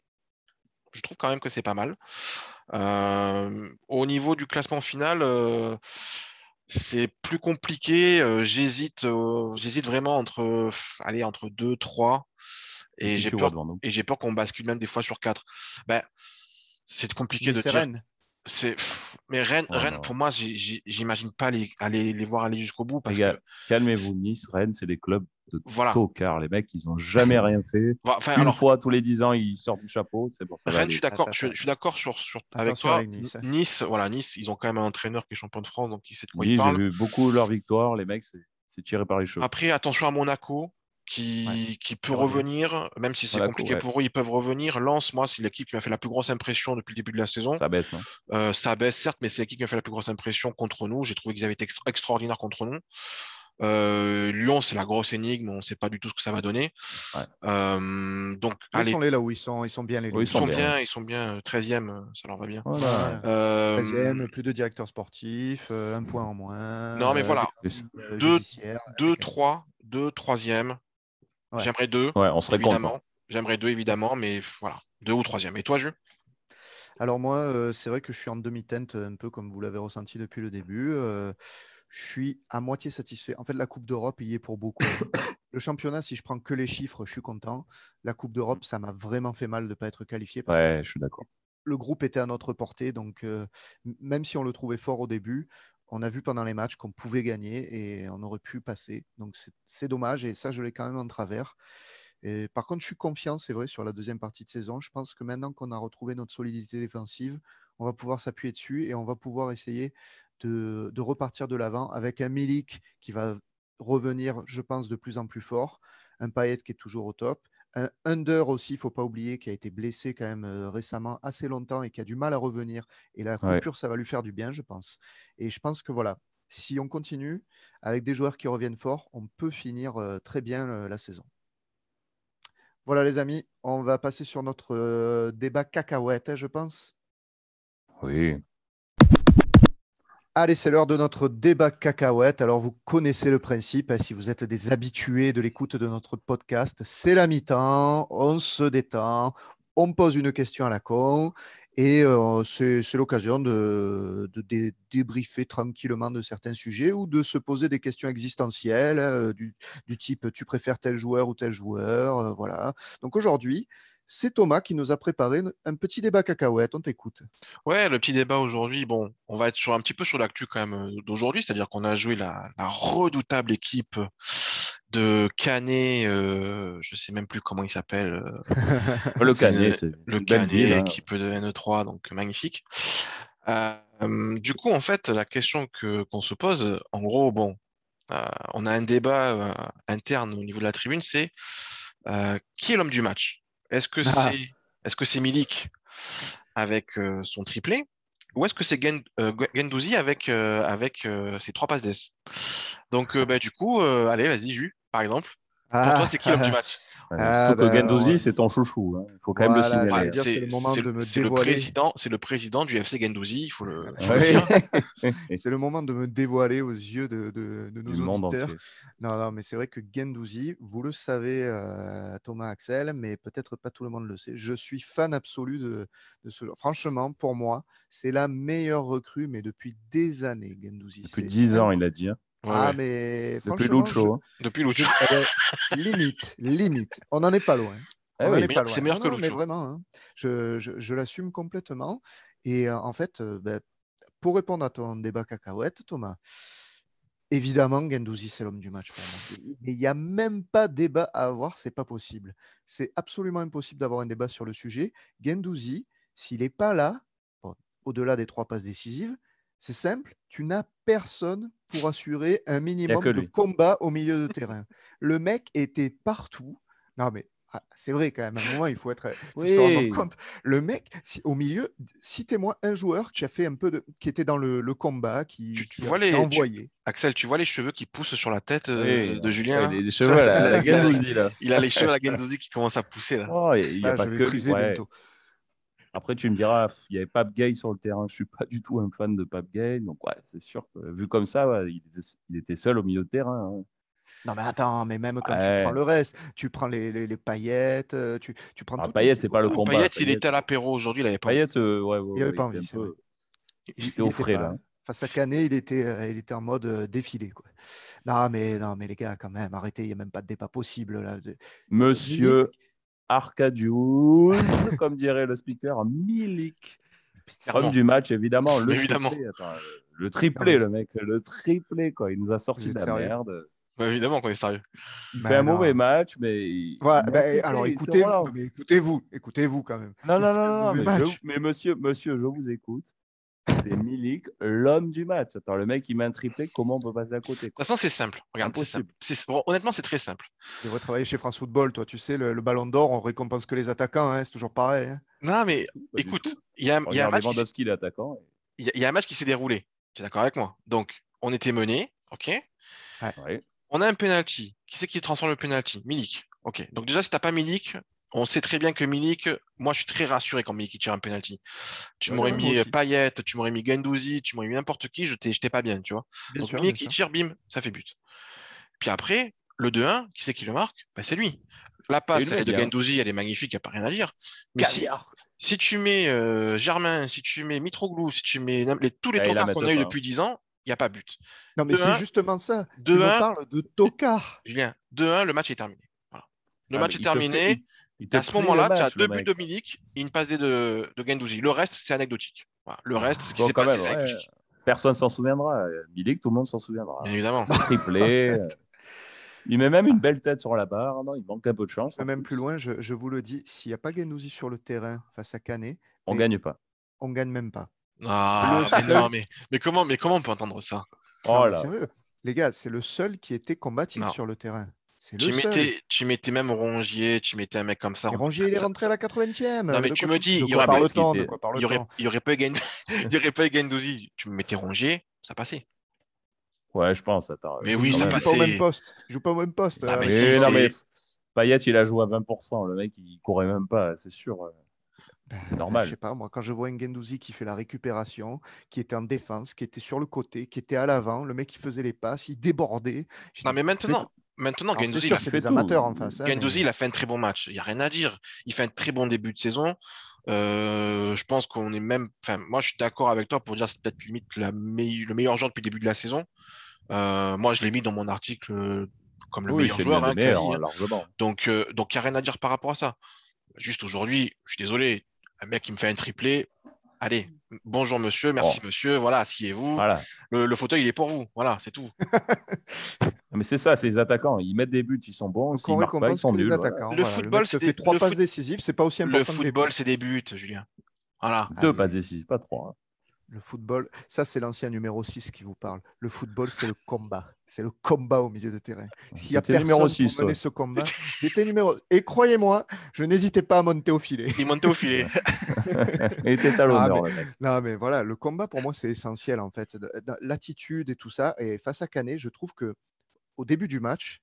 je trouve quand même que c'est pas mal. Au niveau du classement final, c'est plus compliqué. Euh, j'hésite, euh, j'hésite vraiment entre, euh, allez, entre 2, 3. Et j'ai peur, et j'ai peur qu'on bascule même des fois sur 4. Ben, c'est compliqué de dire. C'est, mais Rennes, Oh Rennes, pour moi, j'imagine pas les, aller, les voir aller jusqu'au bout parce Les gars, que calmez-vous. Nice, Rennes, c'est des clubs de Voilà. tocards. Les mecs, ils n'ont jamais rien fait. Enfin, Une alors, fois tous les 10 ans, ils sortent du chapeau. C'est bon, ça va Rennes, aller. je suis d'accord, je, suis d'accord sur, sur, avec toi. avec Nice. Nice, voilà, Nice, ils ont quand même un entraîneur qui est champion de France, donc il sait de quoi il Nice, j'ai vu beaucoup leurs victoires. Les mecs, c'est tiré par les cheveux. Après, attention à Monaco, qui, Ouais, qui peut revenir, même si c'est compliqué ouais. pour eux, ils peuvent revenir. Lens, moi, c'est l'équipe qui m'a fait la plus grosse impression depuis le début de la saison. Ça baisse. hein. Euh, ça baisse, certes, mais c'est l'équipe qui m'a fait la plus grosse impression contre nous. J'ai trouvé qu'ils avaient été extra- extraordinaires contre nous. Euh, Lyon, c'est la grosse énigme, on ne sait pas du tout ce que ça va donner. Ouais. Euh, donc, allez, Laissons-les là où ils sont, ils sont bien les Oui, ils sont bien. bien, ils sont bien, euh, 13e, euh, ça leur va bien. Voilà. Euh, 13e, plus de directeur sportif, euh, un point en moins. Non, mais euh, voilà. des travaux, euh, Deux- judiciaires, 2, avec- 3, 2, 3e. Ouais. J'aimerais 2, Ouais, on serait évidemment. content. J'aimerais 2, évidemment, mais voilà, 2 ou 3e. Et toi, Jules? Alors moi, euh, c'est vrai que je suis en demi-teinte, un peu comme vous l'avez ressenti depuis le début. Euh, je suis à moitié satisfait. En fait, la Coupe d'Europe, il y est pour beaucoup. le championnat, si je prends que les chiffres, je suis content. La Coupe d'Europe, ça m'a vraiment fait mal de ne pas être qualifié parce que je suis d'accord. le groupe était à notre portée. Donc, euh, même si on le trouvait fort au début, on a vu pendant les matchs qu'on pouvait gagner et on aurait pu passer. Donc, c'est- c'est dommage et ça, je l'ai quand même en travers. Et par contre, je suis confiant, c'est vrai, sur la deuxième partie de saison. Je pense que maintenant qu'on a retrouvé notre solidité défensive, on va pouvoir s'appuyer dessus et on va pouvoir essayer de, de repartir de l'avant avec un Milik qui va revenir, je pense, de plus en plus fort, un Payet qui est toujours au top, un Under aussi, il ne faut pas oublier, qui a été blessé quand même euh, récemment assez longtemps et qui a du mal à revenir. Et la Ouais. coupure, ça va lui faire du bien, je pense. Et je pense que voilà, si on continue avec des joueurs qui reviennent fort, on peut finir euh, très bien euh, la saison. Voilà les amis, on va passer sur notre débat cacahuète, hein, je pense. Oui. Allez, c'est l'heure de notre débat cacahuète. Alors, vous connaissez le principe, hein, si vous êtes des habitués de l'écoute de notre podcast, c'est la mi-temps, on se détend, on pose une question à la con et euh, c'est l'occasion de, de dé- débriefer tranquillement de certains sujets ou de se poser des questions existentielles euh, du, du type tu préfères tel joueur ou tel joueur. euh, voilà. Donc aujourd'hui, c'est Thomas qui nous a préparé un petit débat cacahuète. On t'écoute. Ouais, le petit débat aujourd'hui, bon, on va être sur un petit peu sur l'actu quand même euh, d'aujourd'hui, c'est-à-dire qu'on a joué la, la redoutable équipe de Canet, euh, je sais même plus comment il s'appelle, euh, Le Canet, Le- c'est le Canet, ville. hein. équipe de NE3, donc magnifique. Euh, euh, du coup, en fait, la question que qu'on se pose, en gros, bon, euh, on a un débat euh, interne au niveau de la tribune, c'est euh, qui est l'homme du match? Est-ce que Ah. c'est est-ce que c'est Milik avec euh, son triplé ou est-ce que c'est Gen- euh, Gendouzi avec, euh, avec ses trois passes d'ess Donc bah, du coup, allez, vas-y, Jus, par exemple. Pour toi, c'est qui l'homme du match? Ah, surtout que bah, Gendouzi, ouais. c'est ton chouchou. hein. Il faut quand même le signaler. c'est le moment c'est de me c'est le dévoiler. président, c'est le président du FC Gendouzi, il faut le, Ouais. C'est le moment de me dévoiler aux yeux de, de- de nos du auditeurs. Non, non, mais c'est vrai que Gendouzi, vous le savez, euh, Thomas Axel, mais peut-être pas tout le monde le sait. Je suis fan absolu de, de ce. Franchement, pour moi, c'est la meilleure recrue, mais depuis des années, Gendouzi. Depuis C'est 10 ans, il a dit. hein. Ouais, Ah, ouais. mais Depuis Lucho. hein. Depuis Lucho. limite, limite. On n'en est pas loin. Eh oui. est Mais pas c'est loin. meilleur Non, que non, mais Lucho. vraiment, hein. je, je- je l'assume complètement. Et euh, en fait, euh, ben, pour répondre à ton débat cacahuète, Thomas, évidemment, Gendouzi, c'est l'homme du match pour moi. Mais il n'y a même pas débat à avoir, c'est pas possible. C'est absolument impossible d'avoir un débat sur le sujet. Gendouzi, s'il n'est pas là, bon, au-delà des trois passes décisives, c'est simple, tu n'as personne pour assurer un minimum de lui. combat au milieu de terrain. Le mec était partout. Non, mais ah, c'est vrai quand même, à un moment, il faut, être, il faut se rendre Oui. compte. Le mec, si- au milieu, citez-moi un joueur qui a fait un peu de. qui était dans le, le combat, qui, Tu- tu qui a, vois a les- tu- envoyé. Axel, tu vois les cheveux qui poussent sur la tête euh, Oui, de Julien là Les cheveux, là, la il, a, Gendouzi, là. il a les cheveux à la Gendouzi qui commencent à pousser là. Oh, il y a Ça, pas je vais que friser ouais. bientôt. Après, tu me diras, il y avait Pape Gay sur le terrain. Je suis pas du tout un fan de Pape Gay. Donc, ouais, c'est sûr que vu comme ça, ouais, il, était, il était seul au milieu de terrain. hein. Non, mais attends, mais même quand Ouais. tu prends le reste, tu prends les, les, les paillettes, euh, tu, tu prends Ah, Payet, l'équipe. c'est pas le combat. Payet, il était à l'apéro aujourd'hui, il avait pas. Payet, euh, ouais, ouais, Il avait pas envie, c'est peu-. Il Il- était il au frais, pas- là. Face à Canet, il était, euh, il était en mode euh, défilé. Quoi. Non, mais, non, mais les gars, quand même, arrêtez, il n'y a même pas de débat possible. Là. Monsieur Arcadius, comme dirait le speaker, Milik. Homme du match, évidemment. Le Évidemment. triplé, attends, le triplé, oui. le mec, le triplé, quoi. Il nous a sorti de la sérieux merde. Ouais, évidemment qu'on est sérieux. Il Ben fait un mauvais match, mais. il- Voilà, il triplé, alors écoutez-vous, écoutez-vous, écoutez-vous quand même. Non, non, non, non, je- mais monsieur, monsieur, je vous écoute. C'est Milik, l'homme du match. Attends, le mec, il met un triplé, comment on peut passer à côté De toute façon, c'est simple. Regarde, Impossible. simple. Bon, honnêtement, c'est très simple. Tu devrais travailler chez France Football, toi. Tu sais, le, le ballon d'or, on récompense que les attaquants, hein, c'est toujours pareil. hein. Non, mais Pas écoute, il y a, il y a un match qui s'est- Lewandowski, l'attaquant. il y a- il y a un match qui s'est déroulé. Tu es d'accord avec moi? Donc, on était mené, ok? Ouais. On a un penalty. Qui c'est qui transforme le penalty? Milik. Ok. Donc déjà, si t'as pas Milik, on sait très bien que Milik, moi je suis très rassuré quand Milik il tire un penalty. Tu Ouais, m'aurais mis. Payet, tu m'aurais mis Gendouzi, tu m'aurais mis n'importe qui, je t'ai pas bien, tu vois. Bien Donc sûr, Milik il tire, bim, ça fait but. Puis après, le 2-1, qui c'est qui le marque? Ben, c'est lui. La passe, elle est de bien. Gendouzi, elle est magnifique, il n'y a pas rien à dire. Mais si, si tu mets euh, Germain, si tu mets Mitroglou, si tu mets les- tous les Ah, tocards qu'on a eu pas. depuis 10 ans, il n'y a pas but. Non, mais 2-1, c'est justement ça. Tu me 2-1, parles de tocard. Julien, 2-1, le match est terminé. Voilà. Le Ah, match est terminé. fait- il- à ce moment-là, tu as deux buts de Milik et une passe D de, de Gendouzi. Le reste, c'est anecdotique. Voilà. Le reste, ce qui s'est passé, c'est ouais. anecdotique. Personne s'en souviendra. Milik, tout le monde s'en souviendra. Bien évidemment. Triplé. il met même une belle tête sur la barre. Non, il manque un peu de chance. Même plus. plus loin, je, je vous le dis, s'il n'y a pas Gendouzi sur le terrain face à Canet, On mais- gagne pas. on gagne même pas. Ah, mais non, mais, mais, comment, mais comment on peut entendre ça? Oh Non, là. sérieux, les gars, c'est le seul qui était combatif Non. sur le terrain. Tu le seul. mettais, tu mettais même Rongier, tu mettais un mec comme ça. Et Rongier, il est rentré à la 80e. Non, mais de tu quoi me dis, il y aurait pas- le temps, de il Il il y aurait pas eu Gend- il y aurait pas eu Gendouzi. Tu me mettais Rongier, ça passait. Ouais, je pense. Attends. Mais oui, ça il même. joue pas au passait. même poste. Il joue pas au même poste. Ah, euh, mais non, mais Payet, il a joué à 20%. Le mec, il courait même pas, c'est sûr. euh. Ben, C'est normal. Je sais pas, moi, quand je vois un Gendouzi qui fait la récupération, qui était en défense, qui était sur le côté, qui était à l'avant, le mec qui faisait les passes, il débordait. Non, dis, mais maintenant, maintenant Gendouzi, il a fait des tout. amateurs en face. hein, mais- Gendouzi, il a fait un très bon match. Il n'y a rien à dire. Il fait un très bon début de saison. Euh, je pense qu'on est même. Enfin, moi, je suis d'accord avec toi pour dire que c'est peut-être limite la le meilleur joueur depuis le début de la saison. Euh, moi, je l'ai mis dans mon article euh, comme le Oui, meilleur joueur, hein, quasi, hein, hein. largement. Donc, euh, donc, il n'y a rien à dire par rapport à ça. Juste aujourd'hui, je suis désolé, un mec qui me fait un triplé. Allez, bonjour monsieur, merci Oh. monsieur, voilà, asseyez-vous. Voilà. Le, le fauteuil, il est pour vous. Voilà, c'est tout. Mais c'est ça, c'est les attaquants. Ils mettent des buts, ils sont bons. On marquent pas, ils récompense sont nuls. voilà. Le football, c'est fait des- trois le passes foot- décisives, c'est pas aussi Le important que des football, c'est des buts, Julien. Voilà. Deux Ah, passes décisives, pas trois. hein. Le football, ça c'est l'ancien numéro 6 qui vous parle. Le football, c'est le combat. C'est le combat au milieu de terrain. S'il y a personne numéro 6, pour mener ce combat, j'étais numéro. Et croyez-moi, je n'hésitais pas à monter au filet. Il montait au filet. Il était à l'honneur. Non, mais voilà, le combat pour moi c'est essentiel en fait. L'attitude et tout ça. Et face à Canet, je trouve que au début du match,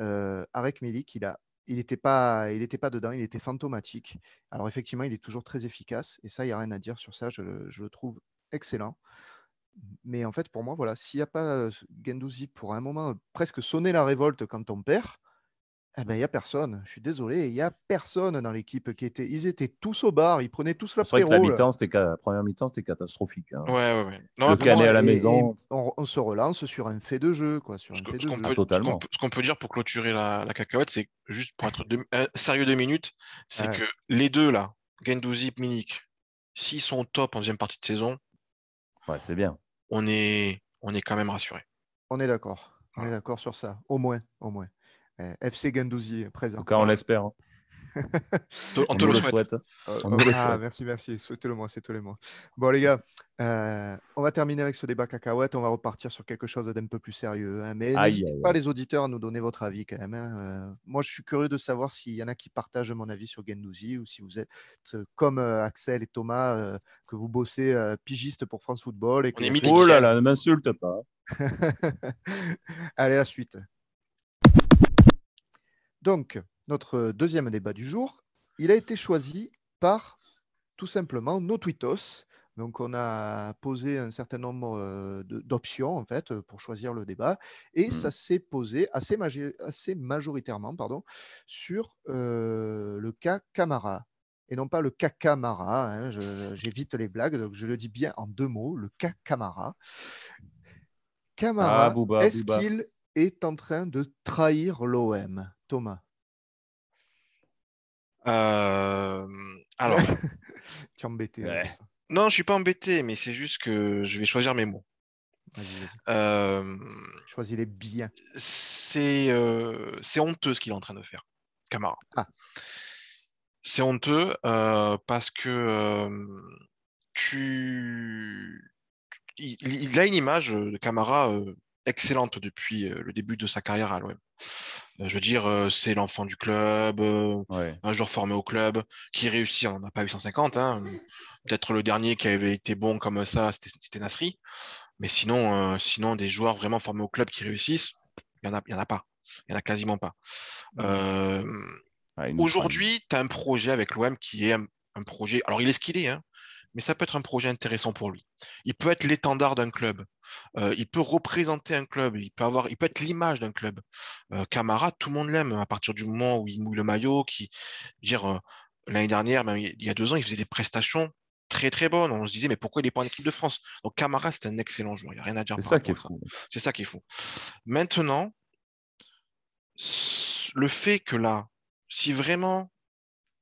euh, Arek Milik, il a il n'était pas, il pas dedans, il était fantomatique. Alors effectivement, il est toujours très efficace, et ça, il n'y a rien à dire sur ça, je, je le trouve excellent. Mais en fait, pour moi, voilà, s'il n'y a pas Gendouzi pour un moment presque sonner la révolte quand on perd, eh ben, il n'y a personne. Je suis désolé, il n'y a personne dans l'équipe qui était. Ils étaient tous au bar, ils prenaient tous. La, mi-temps, la première mi-temps, c'était catastrophique. Hein. Ouais, ouais, ouais. Non, le à la maison. on, se relance sur un fait de jeu. Quoi, sur ce qu'on peut, peut, dire pour clôturer la, la cacahuète, c'est juste pour être sérieux deux minutes, c'est que les deux, là, Gendouzi, Minik, s'ils sont au top en deuxième partie de saison, ouais, c'est bien. On est, on est quand même rassuré. On est d'accord. On est d'accord sur ça. Au moins, au moins. Eh, FC Gandouzi présent. En tout cas, on l'espère. Hein. On, te le souhaite. ah, merci, merci. Souhaitez-le moi, c'est tous les mois. Bon, les gars, euh, on va terminer avec ce débat cacahuète. On va repartir sur quelque chose d'un peu plus sérieux. Hein. Mais n'hésitez pas, les auditeurs, à nous donner votre avis quand même. Hein. Euh, moi, je suis curieux de savoir s'il y en a qui partagent mon avis sur Gendouzi ou si vous êtes euh, comme Axel et Thomas, que vous bossez pigiste pour France Football. Et oh là là, ne m'insulte pas. Allez, la suite. Donc, notre deuxième débat du jour, il a été choisi par tout simplement nos tweetos. Donc, on a posé un certain nombre euh, d'options en fait pour choisir le débat, et mmh. ça s'est posé assez, assez, majoritairement pardon, sur euh, le cas Camara et non pas le cas Camara. Hein, j'évite les blagues, donc je le dis bien en deux mots, le cas Camara. Camara, ah, est-ce qu'il est en train de trahir l'OM Thomas euh, alors. tu es embêté. Non, je suis pas embêté, mais c'est juste que je vais choisir mes mots. Euh, Choisis-les bien. C'est euh, honteux ce qu'il est en train de faire, Camara. Ah. C'est honteux parce que tu. Il, a une image de Camara excellente depuis le début de sa carrière à l'OM. Je veux dire, c'est l'enfant du club, un joueur formé au club, qui réussit, on n'a pas 850. Hein. Peut-être le dernier qui avait été bon comme ça, c'était Nasri. Mais sinon, sinon, des joueurs vraiment formés au club qui réussissent, il n'y en, a, en a pas. Il n'y en a quasiment pas. Aujourd'hui, tu as un projet avec l'OM qui est un, un, projet. Alors, il est ce qu'il est, hein, mais ça peut être un projet intéressant pour lui. Il peut être l'étendard d'un club, euh, il peut représenter un club, il peut, avoir, il peut être l'image d'un club. Euh, Camara, tout le monde l'aime à partir du moment où il mouille le maillot, qui, dire, euh, l'année dernière, même il y a deux ans, il faisait des prestations très très bonnes. On se disait, mais pourquoi il n'est pas en équipe de France? Donc Camara, c'est un excellent joueur, il n'y a rien à dire. C'est ça qui est fou. C'est ça qui est fou. Maintenant, le fait que là, si vraiment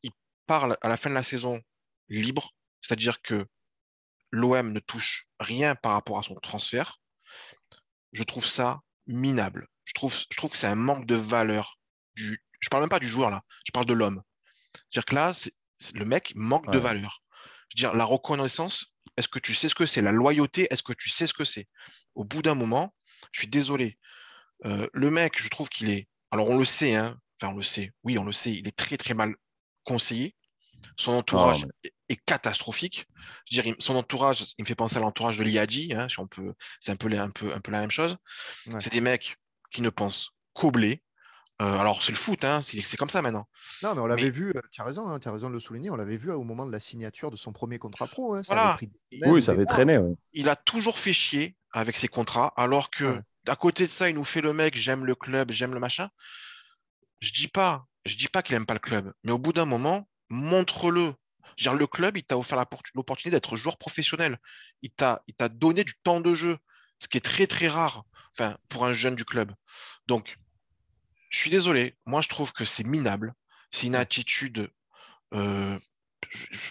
il parle à la fin de la saison libre, c'est-à-dire que l'OM ne touche rien par rapport à son transfert, je trouve ça minable. Je trouve, je trouve que c'est un manque de valeur. Du, je parle même pas du joueur là, je parle de l'homme. C'est-à-dire que là, le mec manque de valeur. Je veux dire, la reconnaissance, est-ce que tu sais ce que c'est? La loyauté, est-ce que tu sais ce que c'est? Au bout d'un moment, je suis désolé. Euh, le mec, je trouve qu'il est. Alors on le sait, hein, enfin on le sait, oui, on le sait, il est très très mal conseillé. Son entourage ah, est catastrophique. Je veux dire, son entourage, il me fait penser à l'entourage de l'IADI, hein, si on peut, c'est un peu, un, peu, un peu la même chose. C'est des mecs qui ne pensent qu'au blé. Euh, alors, c'est le foot, hein, c'est comme ça maintenant. Non, mais on l'avait vu, euh, tu as raison, hein, tu as raison de le souligner, on l'avait vu au moment de la signature de son premier contrat pro. Hein, ça oui, ça avait traîné. Il a toujours fait chier avec ses contrats, alors que d'à côté de ça, il nous fait le mec, j'aime le club, j'aime le machin. Je dis pas, je dis pas qu'il aime pas le club, mais au bout d'un moment, montre-le. Le club, il t'a offert l'opportunité d'être joueur professionnel. Il t'a donné du temps de jeu, ce qui est très très rare enfin, pour un jeune du club. Donc, je suis désolé, moi je trouve que c'est minable. C'est une attitude. Euh,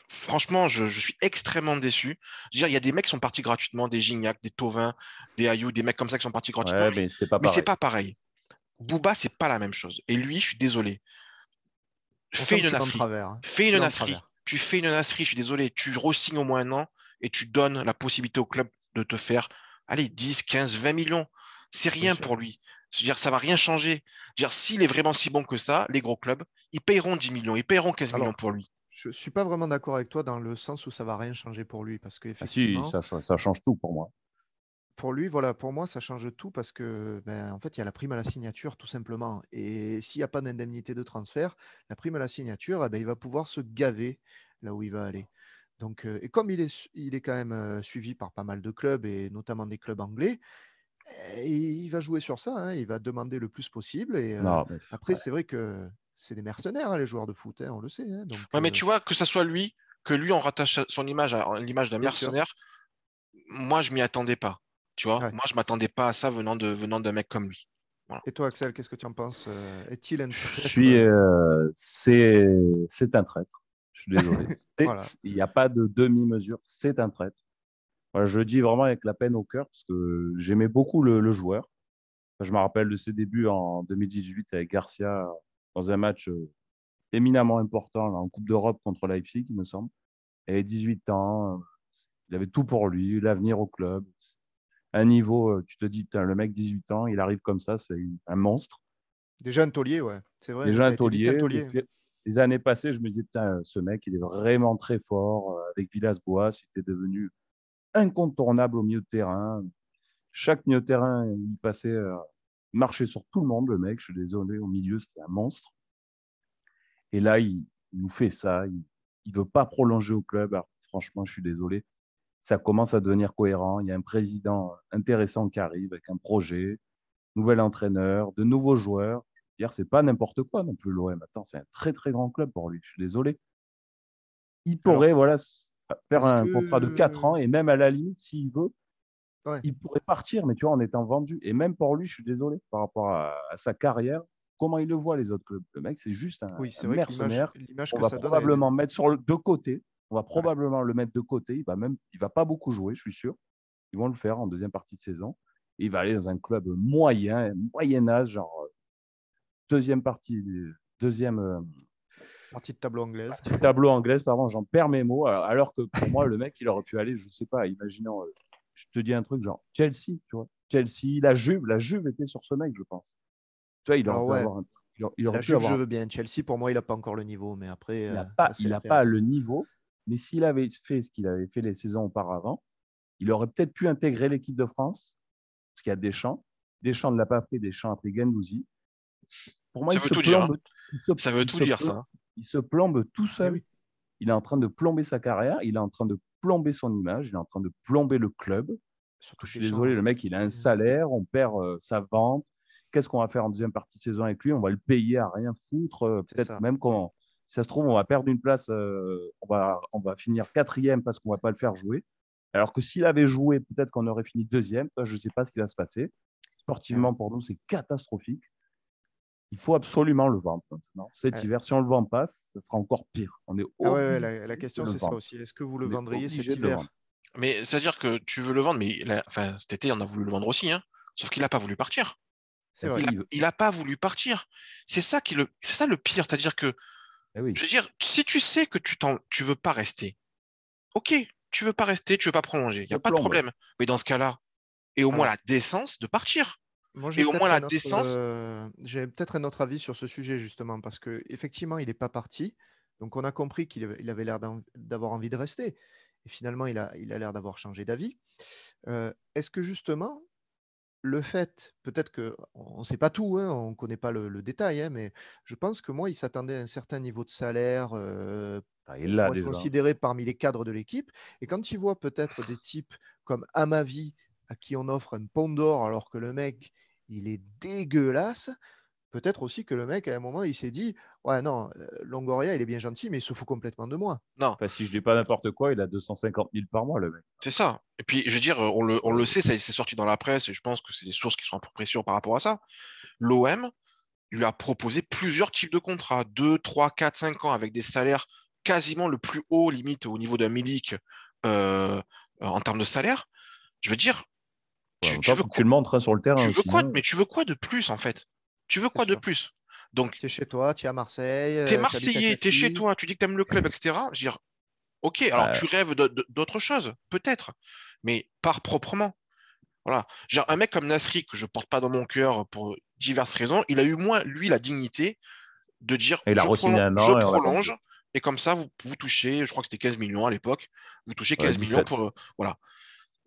franchement, je, suis extrêmement déçu. il y a des mecs qui sont partis gratuitement, des Gignac, des Tovin, des Ayou, des mecs comme ça qui sont partis gratuitement. mais c'est pas, pas, pareil. Booba, c'est pas la même chose. Et lui, je suis désolé. Fais une, nasserie. Fais une nasserie. Tu fais une nasserie, je suis désolé, tu re au moins un an et tu donnes la possibilité au club de te faire, allez, 10, 15, 20 millions. C'est rien pour lui. C'est-à-dire, ça va rien changer. Dire, s'il est vraiment si bon que ça, les gros clubs, ils payeront 10 millions, ils payeront 15 millions pour lui. Je ne suis pas vraiment d'accord avec toi dans le sens où ça va rien changer pour lui. Parce ah si, ça, change tout pour moi. Pour lui, voilà, pour moi, ça change tout parce que, ben, en fait, il y a la prime à la signature, tout simplement. Et s'il n'y a pas d'indemnité de transfert, la prime à la signature, eh ben, il va pouvoir se gaver là où il va aller. Donc, euh, et comme il est, il est quand même euh, suivi par pas mal de clubs et notamment des clubs anglais, eh, il va jouer sur ça. Hein, il va demander le plus possible. Et euh, après, c'est vrai que c'est des mercenaires, hein, les joueurs de foot, hein, on le sait. Donc, mais tu vois, que ce soit lui, que lui, on rattache son image à l'image d'un mercenaire, moi, je m'y attendais pas. Tu vois, moi, je m'attendais pas à ça venant de venant d'un mec comme lui. Et toi, Axel, qu'est-ce que tu en penses Est-il un Je suis, c'est un traître. Je suis désolé. Il n'y a pas de demi-mesure. C'est un traître je le dis vraiment avec la peine au cœur parce que j'aimais beaucoup le, joueur. je me rappelle de ses débuts en 2018 avec Garcia dans un match euh, éminemment important en Coupe d'Europe contre Leipzig, il me semble. Et 18 ans, il avait tout pour lui, l'avenir au club. Un niveau, euh, tu te dis, le mec 18 ans, il arrive comme ça, c'est un monstre. Déjà un taulier, ouais, c'est vrai. Déjà un taulier. Les, années passées, je me disais, putain, ce mec, il est vraiment très fort. Euh, avec Villas-Boas, il était devenu incontournable au milieu de terrain. Chaque milieu de terrain, il passait, euh, marchait sur tout le monde, le mec. Je suis désolé, au milieu, c'était un monstre. Et là, il, nous fait ça. Il ne veut pas prolonger au club. franchement, je suis désolé. Ça commence à devenir cohérent. Il y a un président intéressant qui arrive avec un projet, nouvel entraîneur, de nouveaux joueurs. Hier, c'est pas n'importe quoi non plus l'OM. Attends, c'est un très très grand club pour lui. Je suis désolé. Il pourrait, voilà, faire un contrat de 4 ans et même à la limite, s'il veut, il pourrait partir, mais tu vois, en étant vendu. Et même pour lui, je suis désolé par rapport à, sa carrière, comment il le voit les autres clubs? Le mec, c'est juste un, oui, mercenaire. on va probablement mettre sur le, de côté. On va probablement le mettre de côté. Il va même, il va pas beaucoup jouer, je suis sûr. Ils vont le faire en deuxième partie de saison. il va aller dans un club moyen, moyen âge, genre euh, deuxième partie, deuxième, euh, Partie de tableau anglaise. tableau anglaise, pardon, j'en perds mes mots. Alors que pour moi, le mec, il aurait pu aller, je ne sais pas, imaginons, euh, je te dis un truc genre Chelsea, tu vois. Chelsea, la Juve, la Juve était sur ce mec, je pense. Tu vois, il aurait pu avoir un la Juve, je veux bien. Chelsea, pour moi, il n'a pas encore le niveau, mais après. Il n'a pas, il pas le niveau, mais s'il avait fait ce qu'il avait fait les saisons auparavant, il aurait peut-être pu intégrer l'équipe de France, parce qu'il y a Deschamps. Deschamps ne l'a pas fait, Deschamps a pris Gendouzi. Pour moi, ça veut tout dire. Hein. Ça veut tout dire, ça il se plombe tout seul. Eh il est en train de plomber sa carrière, il est en train de plomber son image, il est en train de plomber le club. Surtout je suis désolé, le mec, il a un salaire, on perd euh, sa vente. Qu'est-ce qu'on va faire en deuxième partie de saison avec lui? On va le payer à rien foutre. Euh, peut-être même quand, si ça se trouve, on va perdre une place, euh, on, va, on va finir quatrième parce qu'on ne va pas le faire jouer. Alors que s'il avait joué, peut-être qu'on aurait fini deuxième. Je ne sais pas ce qui va se passer. Sportivement, pour nous, c'est catastrophique il faut absolument le vendre maintenant. Cet hiver, si on ne le vend pas, ça sera encore pire. On est ah ouais, la, question, c'est ça aussi. Est-ce que vous le vendriez cet hiver? Mais c'est-à-dire que tu veux le vendre, mais enfin, cet été, on a voulu le vendre aussi. Hein. Sauf qu'il n'a pas voulu partir. Il n'a pas voulu partir. C'est ça, qui le... ça le pire. C'est-à-dire que, eh je veux dire, si tu sais que tu ne tu veux pas rester, ok, tu veux pas rester, tu veux pas prolonger, il n'y a pas de problème. Mais dans ce cas-là, et au moins la décence de partir et au moins la décence. Euh, j'ai peut-être un autre avis sur ce sujet justement parce que effectivement il n'est pas parti, donc on a compris qu'il avait l'air d'avoir envie de rester. Et finalement, il a l'air il a d'avoir changé d'avis. Euh, est-ce que justement, le fait, peut-être qu'on ne sait pas tout, hein, on ne connaît pas le, détail, hein, mais je pense que moi, il s'attendait à un certain niveau de salaire euh, ah, il pour être considéré parmi les cadres de l'équipe. Et quand il voit peut-être des types comme Amavi, à qui on offre un pont d'or alors que le mec, il est dégueulasse. Peut-être aussi que le mec, à un moment, il s'est dit Ouais, non, euh, Longoria, il est bien gentil, mais il se fout complètement de moi. Non. si je dis pas n'importe quoi, il a 250 000 par mois, le mec. C'est ça. Et puis, je veux dire, on le, on le sait, ça c'est sorti dans la presse, et je pense que c'est des sources qui sont un peu pression par rapport à ça. L'OM lui a proposé plusieurs types de contrats 2, 3, 4, 5 ans, avec des salaires quasiment le plus haut, limite au niveau d'un Milik euh, en termes de salaire. Je veux dire, tu, veux le montres hein, sur le terrain. Tu veux quoi, mais tu veux quoi de plus en fait? Tu veux quoi de plus? Donc, tu es chez toi, tu es à Marseille. Tu es Marseillais, tu es chez toi, tu dis que tu aimes le club, etc. Je veux dire, Ok, alors Ouais. tu rêves d'autre chose, peut-être, mais pars proprement. Voilà. Genre, un mec comme Nasri, que je porte pas dans mon cœur pour diverses raisons, il a eu moins, lui, la dignité de dire Et il a je, prolonge, un an je et prolonge, comme ça, vous, vous touchez, je crois que c'était 15 millions à l'époque, vous touchez Ouais, 15 millions 17. pour. euh, voilà.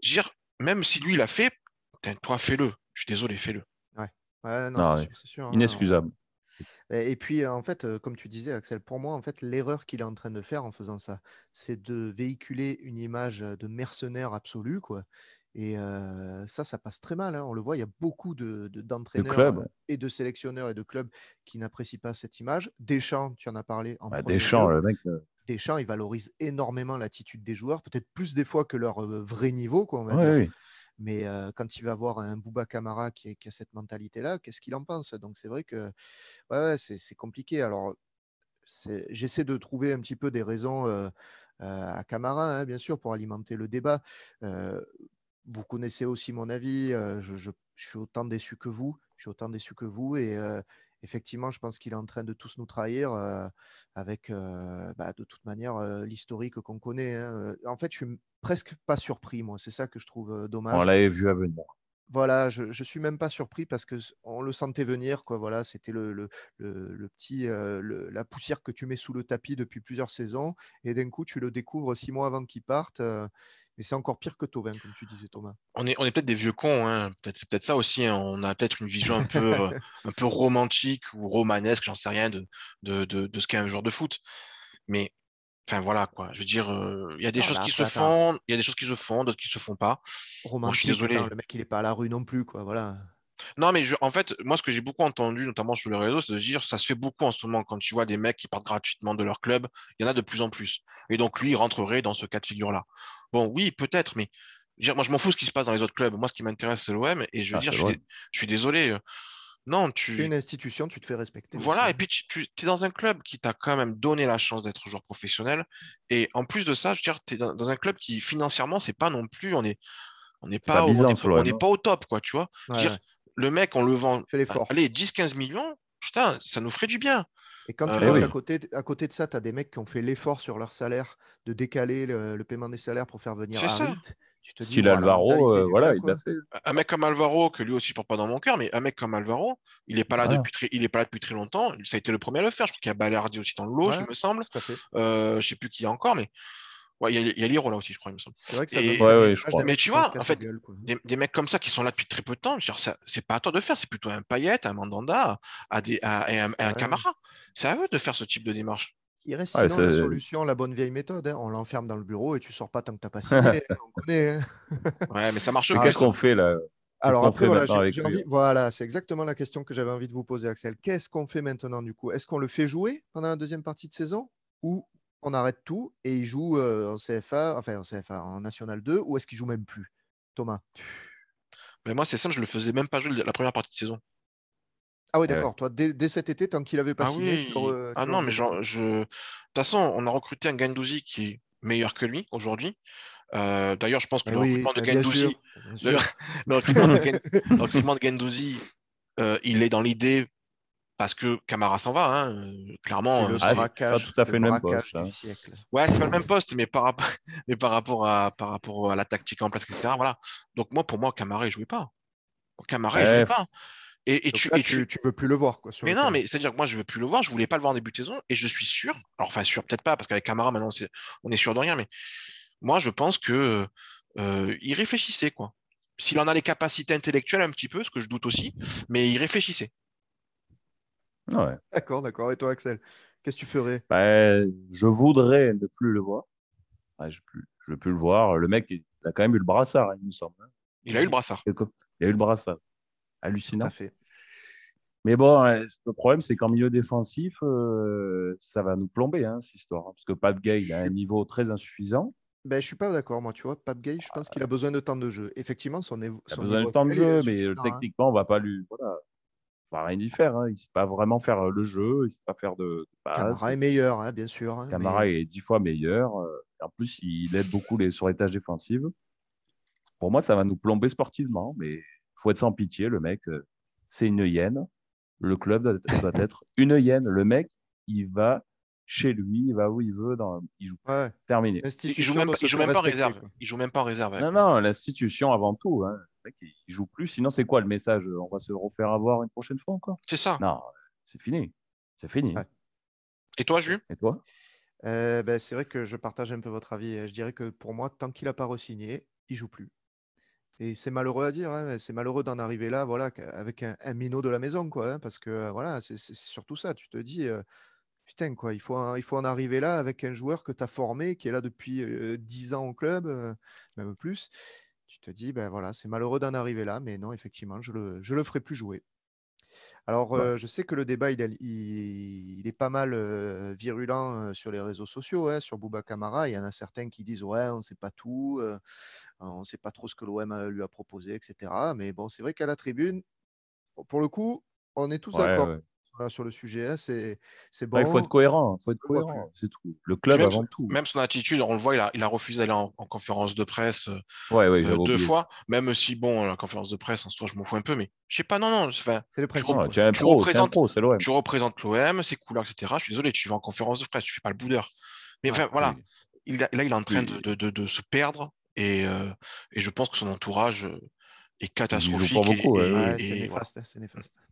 Je veux dire, même si lui, il a fait, toi, fais-le. Je suis désolé, fais-le. Ouais, non, Non, c'est ouais. sûr, hein. Inexcusable. Et puis, en fait, euh, comme tu disais, Axel, pour moi, en fait, l'erreur qu'il est en train de faire en faisant ça, c'est de véhiculer une image euh, de mercenaire absolu, quoi. Et euh, ça, ça passe très mal. hein. On le voit, il y a beaucoup de, de- d'entraîneurs clubs. euh, et de sélectionneurs et de clubs qui n'apprécient pas cette image. Deschamps, tu en as parlé en Bah, Deschamps, le mec, Deschamps, il valorise énormément l'attitude des joueurs, peut-être plus des fois que leur vrai niveau, quoi, on va ouais, dire. oui. Mais quand il va voir un Bouba Camara qui, a cette mentalité-là, qu'est-ce qu'il en pense? Donc c'est vrai que ouais, c'est compliqué. Alors c'est- j'essaie de trouver un petit peu des raisons à Camara, hein, bien sûr, pour alimenter le débat. Vous connaissez aussi mon avis. je, suis autant déçu que vous. Je suis autant déçu que vous. Et effectivement, je pense qu'il est en train de tous nous trahir avec, bah, de toute manière, euh, l'historique qu'on connaît. hein. En fait, je suis presque pas surpris, moi. C'est ça que je trouve euh, On dommage. l'avait vu à venir. Voilà, je, je suis même pas surpris parce que on le sentait venir, quoi. Voilà, c'était le, le, le- le petit, euh, le- la poussière que tu mets sous le tapis depuis plusieurs saisons, et d'un coup tu le découvres six mois avant qu'il parte. euh, mais c'est encore pire que Tovin, comme tu disais, Thomas. On est, on est peut-être des vieux cons, hein. Peut-être, c'est peut-être ça aussi. hein. On a peut-être une vision un peu, un peu romantique ou romanesque, j'en sais rien, de, de, de, de ce qu'est un joueur de foot. Mais, enfin voilà, quoi. Je veux dire, euh, il y a des Non, choses qui se font, il y a des choses qui se font, d'autres qui se font pas. Moi, je suis désolé. le mec il est pas à la rue non plus, quoi. Voilà. Non, mais je- en fait, moi, ce que j'ai beaucoup entendu, notamment sur les réseaux, c'est de dire, ça se fait beaucoup en ce moment quand tu vois des mecs qui partent gratuitement de leur club, il y en a de plus en plus. Et donc, lui, il rentrerait dans ce cas de figure-là. Bon, oui, peut-être, mais moi, je m'en fous ce qui se passe dans les autres clubs. Moi, ce qui m'intéresse, c'est l'OM. Et je veux Ah, dire, je suis, vrai. dé- je suis désolé. Non, Tu une institution, tu te fais respecter. Voilà, aussi, et puis tu, tu es dans un club qui t'a quand même donné la chance d'être joueur professionnel. Et en plus de ça, je veux dire, tu es dans, dans un club qui, financièrement, c'est pas non plus, on est, on n'est pas pas, au- on n'est pas au top, quoi, tu vois. Je veux Ouais, dire, ouais. le mec, on le vend, allez, 10-15 millions, putain, ça nous ferait du bien. Et quand tu Euh, vois oui. qu'à côté, à côté de ça, tu as des mecs qui ont fait l'effort sur leur salaire de décaler le, le paiement des salaires pour faire venir C'est ça. Harit, tu te Style Alvaro, euh, voilà, il l'a fait. Un mec comme Alvaro, que lui aussi je porte pas dans mon cœur, mais un mec comme Alvaro, il est pas là Voilà. depuis très, il est pas là depuis très longtemps. Ça a été le premier à le faire. Je crois qu'il y a Balerdi aussi dans le lot, Ouais, il me semble. Euh, je sais plus qui y a encore, mais ouais, il y a, a Liro là aussi, je crois, il me semble. C'est vrai que ça Et- Ouais, ouais, je crois. Mais tu vois, en fait, gueule. Des, des mecs comme ça qui sont là depuis très peu de temps, c'est pas à toi de faire, c'est plutôt un Payet, un Mandanda, à des, à- et un, un. Camara. C'est à eux de faire ce type de démarche. Il reste Ouais, sinon la solution, la bonne vieille méthode. hein. On l'enferme dans le bureau et tu sors pas tant que t'as pas signé. on connaît. hein. Ouais, mais ça marche qu'est-ce qu'on fait là? Alors après, fait voilà, j'ai envie. Voilà, c'est exactement la question que j'avais envie de vous poser, Axel. Qu'est-ce qu'on fait maintenant du coup? Est-ce qu'on le fait jouer pendant la deuxième partie de saison ou on arrête tout et il joue euh, en CFA, enfin en CFA, en National 2, ou est-ce qu'il joue même plus? Thomas Mais moi, c'est simple, je le faisais même pas jouer la première partie de saison. Ah oui, Ouais. d'accord. Toi, dès, dès cet été, tant qu'il avait pas Ah signé, tu le Ah non, mais genre, je... de toute façon, on a recruté un Gendouzi qui est meilleur que lui aujourd'hui. Euh, D'ailleurs, je pense que Mais le oui, recrutement de bien Gendouzi, sûr. bien le, recrutement de Gen- le recrutement de Gendouzi, euh, il est dans l'idée parce que Camara s'en va. hein. Clairement, C'est euh, pas tout à fait le même poste, hein. du siècle. Ouais, c'est pas le même poste, mais par rapport, mais par rapport à, par rapport à la tactique en place, etc. Voilà. Donc moi, pour moi, Camara, il jouait pas. Camara, il Ouais, jouait pas. Et, tu, là, et tu- veux plus le voir. Quoi, sur mais le non, terrain. mais c'est-à-dire que moi, je veux plus le voir. Je voulais pas le voir en début de saison, et je suis sûr. Alors, enfin, sûr, peut-être pas, parce qu'avec Camara, maintenant, c'est, on est sûr de rien. Mais moi, je pense que euh, il réfléchissait, quoi. S'il en a les capacités intellectuelles un petit peu, ce que je doute aussi, mais il réfléchissait. Ouais. D'accord, d'accord. Et toi, Axel Qu'est-ce que tu ferais? Ben, je voudrais ne plus le voir. Je ne veux plus le voir. Le mec, il a quand même eu le brassard, il me semble. hein. Il a eu le brassard. Il a eu le brassard. Tout Hallucinant. à fait. Mais bon, hein, le problème, c'est qu'en milieu défensif, euh, ça va nous plomber, hein, cette histoire. hein, parce que Pape Gay, il a un niveau très insuffisant. Ben, je suis pas d'accord, moi, tu vois. Pape Gay, je pense qu'il a besoin de temps de jeu. Effectivement, son, évo- Il a son besoin de temps de jeu, mais euh, hein. techniquement, on va pas lui. Voilà. On va rien y faire. Hein. Il ne sait pas vraiment faire euh, le jeu, il ne sait pas faire de. Camara est meilleur, hein, bien sûr. Camara mais- est dix fois meilleur. En plus, il aide beaucoup les, sur les tâches défensives. Pour moi, ça va nous plomber sportivement, mais faut être sans pitié. Le mec, euh, c'est une hyène. Le club doit, doit être une hyène. Le mec, il va chez lui, il va où il veut, dans... il joue. Ouais. Terminé. Il joue même, il joue même pas en réserve. quoi. Il joue même pas en réserve. avec Non, non, l'institution avant tout. Hein. Le mec, il joue plus. Sinon, c'est quoi le message On va se refaire avoir une prochaine fois encore? C'est ça. Non, c'est fini. C'est fini. Ouais. Et toi, Jules? Et toi? Euh, ben, c'est vrai que je partage un peu votre avis. Je dirais que pour moi, tant qu'il n'a pas re-signé, il joue plus. Et c'est malheureux à dire, hein, c'est malheureux d'en arriver là, voilà, avec un, minot de la maison, quoi. hein, parce que euh, voilà, c'est surtout ça. Tu te dis, putain, quoi, il faut, en- arriver là avec un joueur que tu as formé, qui est là depuis euh, 10 ans au club, même plus. Tu te dis, ben voilà, c'est malheureux d'en arriver là, mais non, effectivement, je le, je le ferai plus jouer. Alors, Ouais. euh, je sais que le débat, il, est- il- il est pas mal euh, virulent euh, sur les réseaux sociaux, hein, sur Bouba Camara. Il y en a certains qui disent, ouais, on ne sait pas tout, euh, on ne sait pas trop ce que l'OM lui a proposé, etc. Mais bon, c'est vrai qu'à la tribune, pour le coup, on est tous Ouais, d'accord ouais. Voilà, sur le sujet. hein, C'est bon. Il faut être cohérent. Il faut être cohérent. C'est tout. Le club même, avant tout. même son attitude, on le voit, il a, il a refusé d'aller en, en conférence de presse euh, Ouais, ouais, euh, deux oublié. fois. Même si, bon, la conférence de presse, en soi, je m'en fous un peu, mais je sais pas, non, non. Enfin, C'est le principe. Ah, tu pro, représentes- l'OM. tu représentes l'OM, c'est couleurs, etc. Je suis désolé, tu vas en conférence de presse, tu fais pas le boudeur. Mais enfin, voilà, Oui. il a- là, il est en train de, Oui. de- de- de se perdre et, euh, et je pense que son entourage euh, est catastrophique. pas beaucoup, et, ouais, et- Ouais, et c'est voilà. néfaste, hein, c'est néfaste.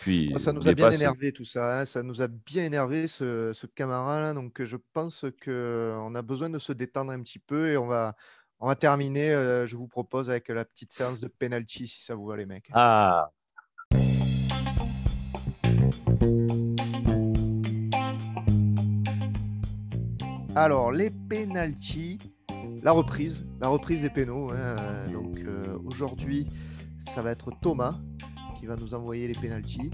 Puis, Moi, ça nous a bien pas- énervé tout ça, hein, ça nous a bien énervé ce, ce Camara là, donc je pense qu'on a besoin de se détendre un petit peu et on va, on va terminer, euh, je vous propose, avec la petite séance de penalty si ça vous va les mecs. Ah, Alors les penalty, la reprise, la reprise des pénaux. hein, euh, donc euh, aujourd'hui, ça va être Thomas qui va nous envoyer les penalty.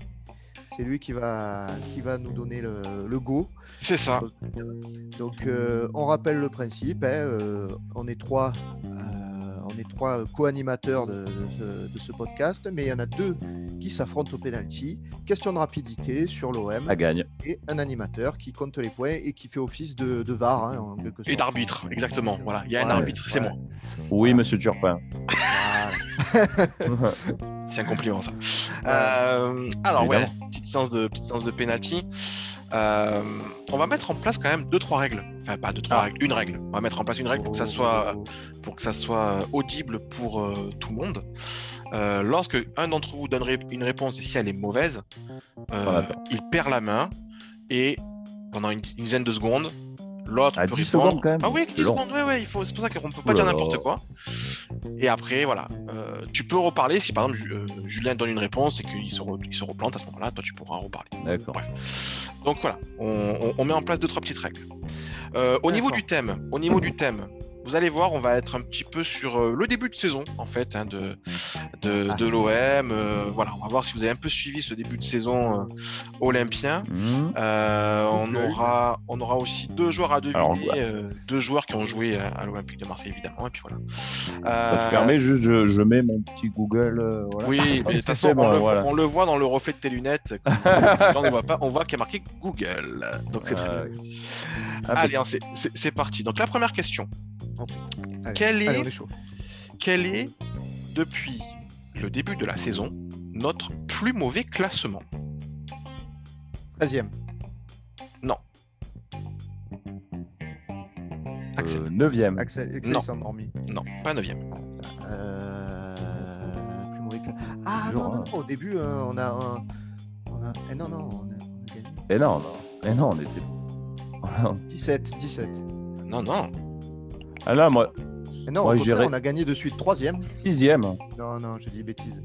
C'est lui qui va, qui va nous donner le, le go. C'est ça. Donc, euh, on rappelle le principe. hein, euh, on est trois, euh, on est trois co-animateurs de, de ce, de ce podcast, mais il y en a deux qui s'affrontent au penalty. Question de rapidité sur l'OM ça gagne. et un animateur qui compte les points et qui fait office de, de VAR hein, en quelque sorte. Et d'arbitre, exactement. Voilà, il y a un Ouais, arbitre, c'est moi. Oui, monsieur Turpin. C'est un compliment, ça. Euh, alors, ouais, petite séance de, petite séance de penalty. Euh, on va mettre en place quand même deux, trois règles. Enfin, pas deux, trois Ah. règles, une règle. On va mettre en place une règle pour que ça soit, pour que ça soit audible pour euh, tout le monde. Euh, lorsque un d'entre vous donnerait une réponse et si elle est mauvaise, euh, il perd la main et pendant une, une dizaine de secondes, l'autre peut 10 répondre. secondes, quand même. Ah oui, C'est 10 long. secondes, ouais, ouais, il faut... c'est pour ça qu'on peut pas dire n'importe quoi. Et après, voilà, euh, tu peux reparler si par exemple euh, Julien donne une réponse et qu'il se, re- il se replante à ce moment-là, toi tu pourras reparler. D'accord. Bref. Donc voilà, on, on- on met en place deux trois petites règles. Euh, au niveau du thème, au niveau du thème, vous allez voir, on va être un petit peu sur euh, le début de saison en fait hein, de de, Ah. de l'OM. euh, voilà, on va voir si vous avez un peu suivi ce début de saison euh, olympien. Euh, on aura on aura aussi deux joueurs à deviner, Alors, euh, deux joueurs qui ont joué à, à l'Olympique de Marseille évidemment. Et puis voilà. Ça te permet juste, je, je mets mon petit Google. euh, voilà. Oui, mais de toute façon, bon, on, le, voilà. on le voit dans le reflet de tes lunettes. Quand on ne voit pas, on voit qu'il y a marqué Google. Donc c'est très bien. ah, Allez, hein, c'est parti. Donc la première question. Allez, Quel allez, est- on est chaud. Quel est, depuis le début de la saison, notre plus mauvais classement? 13e. Non. Axel. euh, neuvième. Axel, Axel Non. s'est endormi. Non, pas 9 Ah. Euh, plus mauvais que- Ah non, non, non, au début, euh, on a. un- on a... Eh, non, non, on a, on a gagné. Mais non, non. Mais non, on était. 17, 17. Non, non. Ah là, moi, non, Moi, au contraire, on a gagné de suite 3e. sixième. Non, non, je dis bêtise.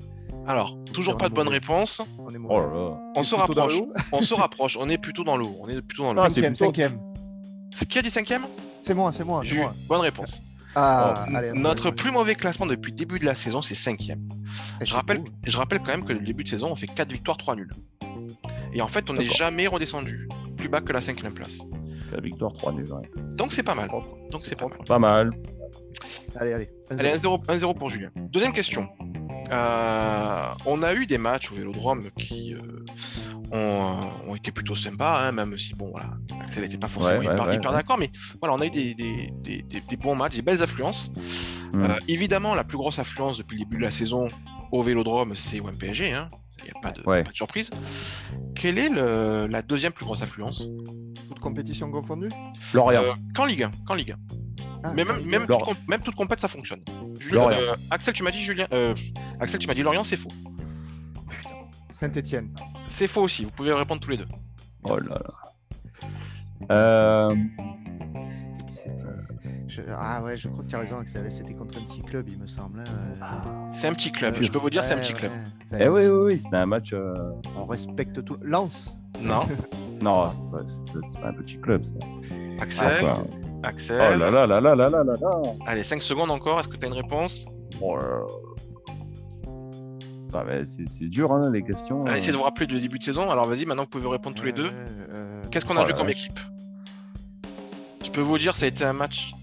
Alors, toujours pas de bonne réponse. On est Oh mauvais. là là. On C'est se rapproche. On se rapproche. On est plutôt dans l'eau. On est plutôt dans l'eau. C'est Cinquième, plutôt- cinquième. C'est qui a dit cinquième? C'est moi, c'est moi, c'est Jules. moi. Bonne réponse. Ah, allez, Notre allez, plus mauvais classement depuis le début de la saison, c'est cinquième. allez. Je rappelle, je rappelle quand même que le début de saison, on fait 4 victoires, 3 nuls. Et en fait, on n'est jamais redescendu plus bas que la cinquième place. La victoire 3 nuls. ouais. Donc c'est pas mal. propre. Donc c'est pas mal. Pas mal. Allez, allez. un Allez, zéro. 1-0 1-0 pour Julien. Deuxième question. Euh, on a eu des matchs au Vélodrome qui euh, ont, euh, ont été plutôt sympas, hein, même si bon voilà, Axel n'était pas forcément Ouais, hyper, ouais, hyper ouais. d'accord, mais voilà, on a eu des, des- des- des- des bons matchs, des belles affluences. Mm. Euh, évidemment, la plus grosse affluence depuis le début de la saison au Vélodrome, c'est OM PSG. hein. Il n'y a pas de, Ouais. pas de surprise. quelle est le- la deuxième plus grosse affluence Toute compétition confondue? Lorient. Euh, Qu'en Ligue 1. Qu'en Ligue 1. Ah, Mais même, toute, Lorient. com- même toute compète, ça fonctionne. Julien, euh, Axel, tu m'as dit Julien. euh, Axel, tu m'as dit Lorient, c'est faux. Saint-Etienne. C'est faux aussi. Vous pouvez répondre tous les deux. Oh là là. Euh, C'était qui c'était Je- Ah ouais, je crois que tu as raison, Axel. C'était contre un petit club, il me semble. hein, euh, C'est un petit club. Je peux vous dire, c'est un ouais, petit club. ouais. Eh oui, oui, oui, c'était un match. euh, On respecte tout. Lance. Non. Non, c'est pas, un petit club. Ça. Axel. Ah, ça. Axel. Oh là là là là là là là là. Allez, 5 secondes encore. Est-ce que tu as une réponse? Oh là là. Ah, mais c'est dur, hein, les questions. Allez, euh. essayez de vous rappeler du début de saison. Alors vas-y, maintenant vous pouvez répondre tous les deux. euh, Qu'est-ce qu'on a Oh joué comme équipe? Je peux vous dire, ça a été un match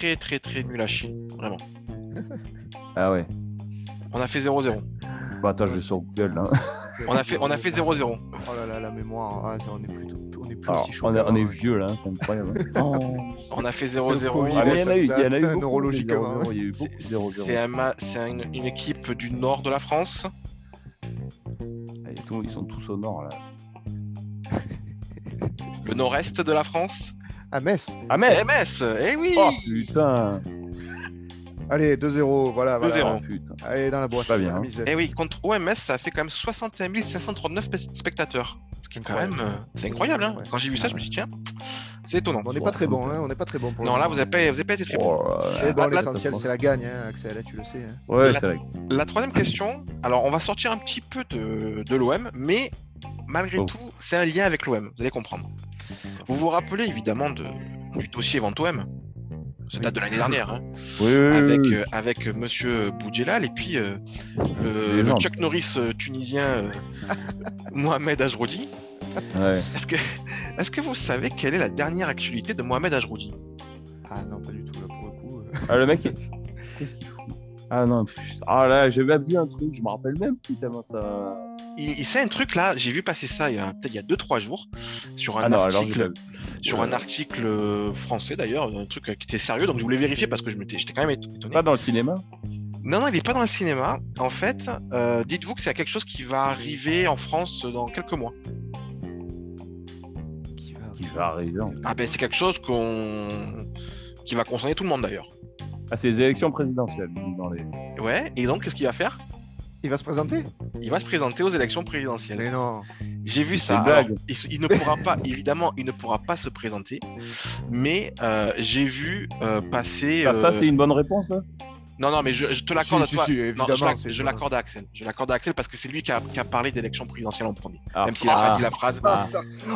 très très très nul à chier. Vraiment. Ah ouais. On a fait 0-0. Bon, attends, je vais sur Google. Là. On a fait, on a fait 0-0. Oh là là, la mémoire. Ah, ça, on est plus, on est plus Alors, aussi chaud. on, est, on est qu'avant, vieux là, hein, c'est incroyable. Oh. On a fait C'est le 0-0. Covid. Ah, il y en a eu, il y en a eu neurologiquement, des 0-0, Il y a eu beaucoup de 0-0. C'est un c'est une, une équipe du nord de la France. Ah, Ils sont tous au nord là. Le nord-est de la France. À Metz. Ah mais MS Eh oui Oh putain Allez, 2-0. Voilà. voilà. 2-0. Ah, putain. Allez, dans la boîte. Pas bien, la hein. misette. Eh oui, contre OMS, ça a fait quand même 61 539 spe- spectateurs. Ce qui est quand même... euh, C'est incroyable, hein Ouais. Quand j'ai vu ça, je me suis dit, tiens, c'est étonnant. On n'est pas très bon, hein. On n'est pas très bon pour Non, le là, vous n'avez pas, vous avez pas été très bon. Oh là là. Mais bon, là, l'essentiel, c'est la gagne, hein, Axel, hein, tu le sais. hein. Ouais, c'est vrai. La troisième question, alors on va sortir un petit peu de, de l'OM, mais malgré Oh. tout, c'est un lien avec l'OM, vous allez comprendre. Vous vous rappelez évidemment de, du dossier Vente OM Ça date de l'année dernière, hein, Oui, oui, oui, avec, oui. euh, avec euh, monsieur Boudjelal et puis euh, le. Chuck Norris tunisien euh, Mohamed Ajroudi. Ouais. Est-ce que, est que vous savez quelle est la dernière actualité de Mohamed Ajroudi Ah non, pas du tout, là, pour le coup. euh. Ah, le mec, qu'est-ce qu'il fout? Ah non, putain. ah là, j'ai même vu un truc, je me rappelle même plus tellement ça. Il, il fait un truc là, j'ai vu passer ça il y a peut-être il y a 2-3 jours sur un Ah non, article. sur un article euh, français d'ailleurs, un truc euh, qui était sérieux, donc je voulais vérifier parce que je m'étais, j'étais quand même éton- étonné. Pas dans le cinéma? Non, non, il n'est pas dans le cinéma. En fait, euh, dites-vous que c'est quelque chose qui va arriver en France dans quelques mois. Qui va qui va arriver. en- Ah ben c'est quelque chose qu'on qui va concerner tout le monde d'ailleurs. Ah, c'est les élections présidentielles. Dans les... Ouais, et donc qu'est-ce qu'il va faire? Il va se présenter Il va se présenter aux élections présidentielles. Mais non. J'ai vu ça. Alors, il, il ne pourra pas, évidemment, il ne pourra pas se présenter, mais euh, j'ai vu euh, passer. Ah, ça, euh, c'est une bonne réponse. hein Non, non, mais je, je te l'accorde Si, à toi. si, si, Non, évidemment, je l'accorde à Axel. Je l'accorde à Axel parce que c'est lui qui a, qui a parlé d'élection présidentielle en premier. Ah. Même s'il a Ah. dit la phrase. Ah.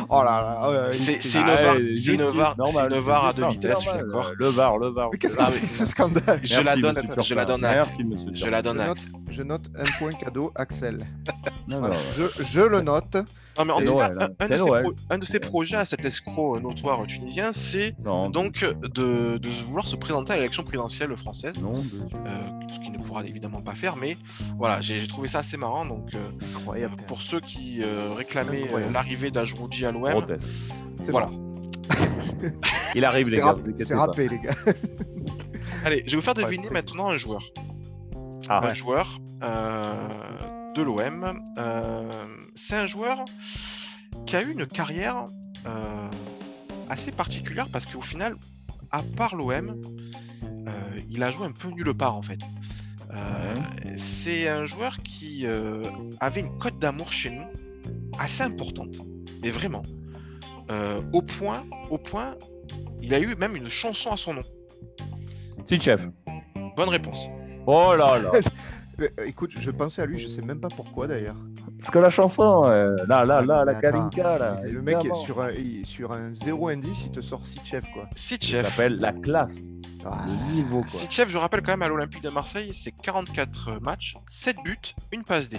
Oh là là. ouais, C'est une Ah, VAR, à deux vitesses, je suis d'accord. Le VAR, le VAR. Mais qu'est-ce que Ah, c'est que ce scandale Je la donne, monsieur je la Turpin. donne à Merci, monsieur Je la donne à Axel. je note un point cadeau, Axel. Je le note. Non, mais en C'est tout cas, Noël, un, hein. un de ses Noël. pro- un de ses projets à cet escroc notoire tunisien, c'est donc de, de vouloir se présenter à l'élection présidentielle française. non, euh, ce qu'il ne pourra évidemment pas faire, mais voilà, j'ai trouvé ça assez marrant. Donc, euh, Incroyable. pour ceux qui euh, réclamaient euh, l'arrivée d'Ajroudi à l'OM, voilà. bon. Il arrive, les gars. C'est râpé, les gars. allez, je vais vous faire deviner maintenant un joueur. Ah, un ouais. joueur euh, de l'OM. Euh, c'est un joueur qui a eu une carrière euh, assez particulière parce qu'au final, à part l'OM, euh, il a joué un peu nulle part en fait. Euh, c'est un joueur qui euh, avait une cote d'amour chez nous assez importante, mais vraiment. Euh, au point, au point, il a eu même une chanson à son nom. Si, chef. Bonne réponse. Oh là là. Mais, euh, Écoute, je pensais à lui, je sais même pas pourquoi d'ailleurs. Parce que la chanson, euh, là, là, là, la. Kalinka, là. Le mec, évidemment. sur un, sur un zéro indice, il te sort six chefs, quoi. Ça Sitchef. s'appelle la classe. Ah, Le niveau, quoi. Sitchef, je rappelle quand même à l'Olympique de Marseille, c'est 44 matchs, 7 buts, une passe D.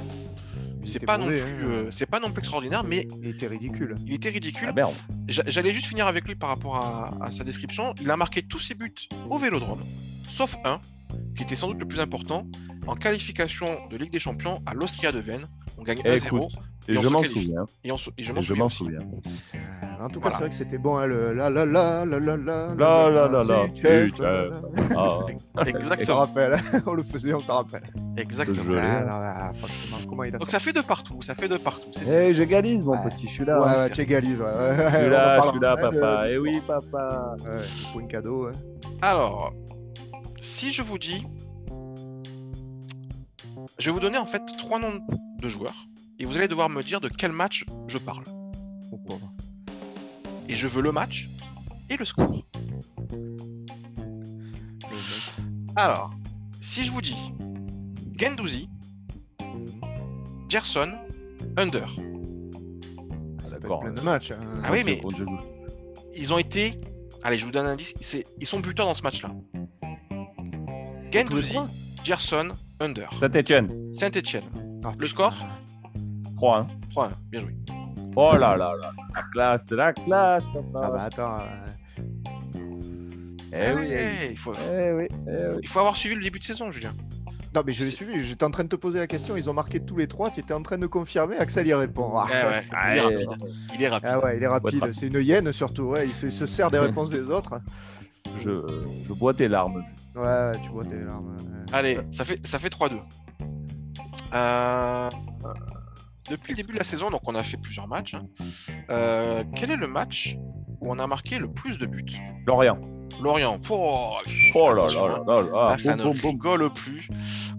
C'est pas, non plus, hein. euh, c'est pas non plus extraordinaire, mais Il était ridicule. il était ridicule. Ah J'allais juste finir avec lui par rapport à, à sa description. Il a marqué tous ses buts au vélodrome, sauf un. Qui était sans doute le plus important, en qualification de Ligue des Champions à l'Austria de Vienne. On gagne Eh, 1-0 écoute, Et je m'en souviens. et, on se- et je m'en souviens. En tout cas, Voilà. c'est vrai que c'était bon, hein, le la la la la la la La, la, la, la. Ah, On s'en Exactement. rappelle, on le faisait, on s'en rappelle. Exactement. Je l'ai. Ah, non, ah, forcément, comment il a Donc ça fait de partout, ça fait de partout. Eh, j'égalise, mon Ouais. petit, je suis là. Ouais, hein. ouais, tu égalises, Je suis là, je parlera, suis là, hein, de- papa. Eh oui, papa. Pour une cadeau. Alors, si je vous dis, je vais vous donner en fait trois noms de joueurs et vous allez devoir me dire de quel match je parle. Oh, pauvre. Et je veux le match et le score. Alors, si je vous dis Gendouzi. Gerson, Under, Ça peut être D'accord. plein de matchs. hein. Ah oui, mais- ils ont été. Allez, je vous donne un indice, ils sont buteurs dans ce match-là. Gendouzi, Gerson, Under. Saint-Etienne, Saint-Etienne, Ah, Le score 3-1. 3-1, bien joué. Oh là là là, la classe, la classe, papa. Ah bah attends. euh, Eh oui, Eh, il, faut, eh oui, eh oui. il faut avoir suivi le début de saison, Julien. Non mais je l'ai suivi, j'étais en train de te poser la question, ils ont marqué tous les trois, tu étais en train de confirmer, Axel y répond. Ah, Eh ouais, il est rapide. Il est rapide. ah ouais, il est rapide, c'est une hyène surtout, ouais, il se, il se sert des réponses des autres. Je, je bois tes larmes. Ouais, ouais, tu vois tes larmes. ouais. Allez, ça fait, ça fait 3-2. Euh, Depuis le début de la saison, donc on a fait plusieurs matchs. hein. Euh, quel est le match où on a marqué le plus de buts? Lorient. Lorient. Oh, Oh là attention, là hein. là là là. Là, ça Boum, ne boum, boum. rigole plus.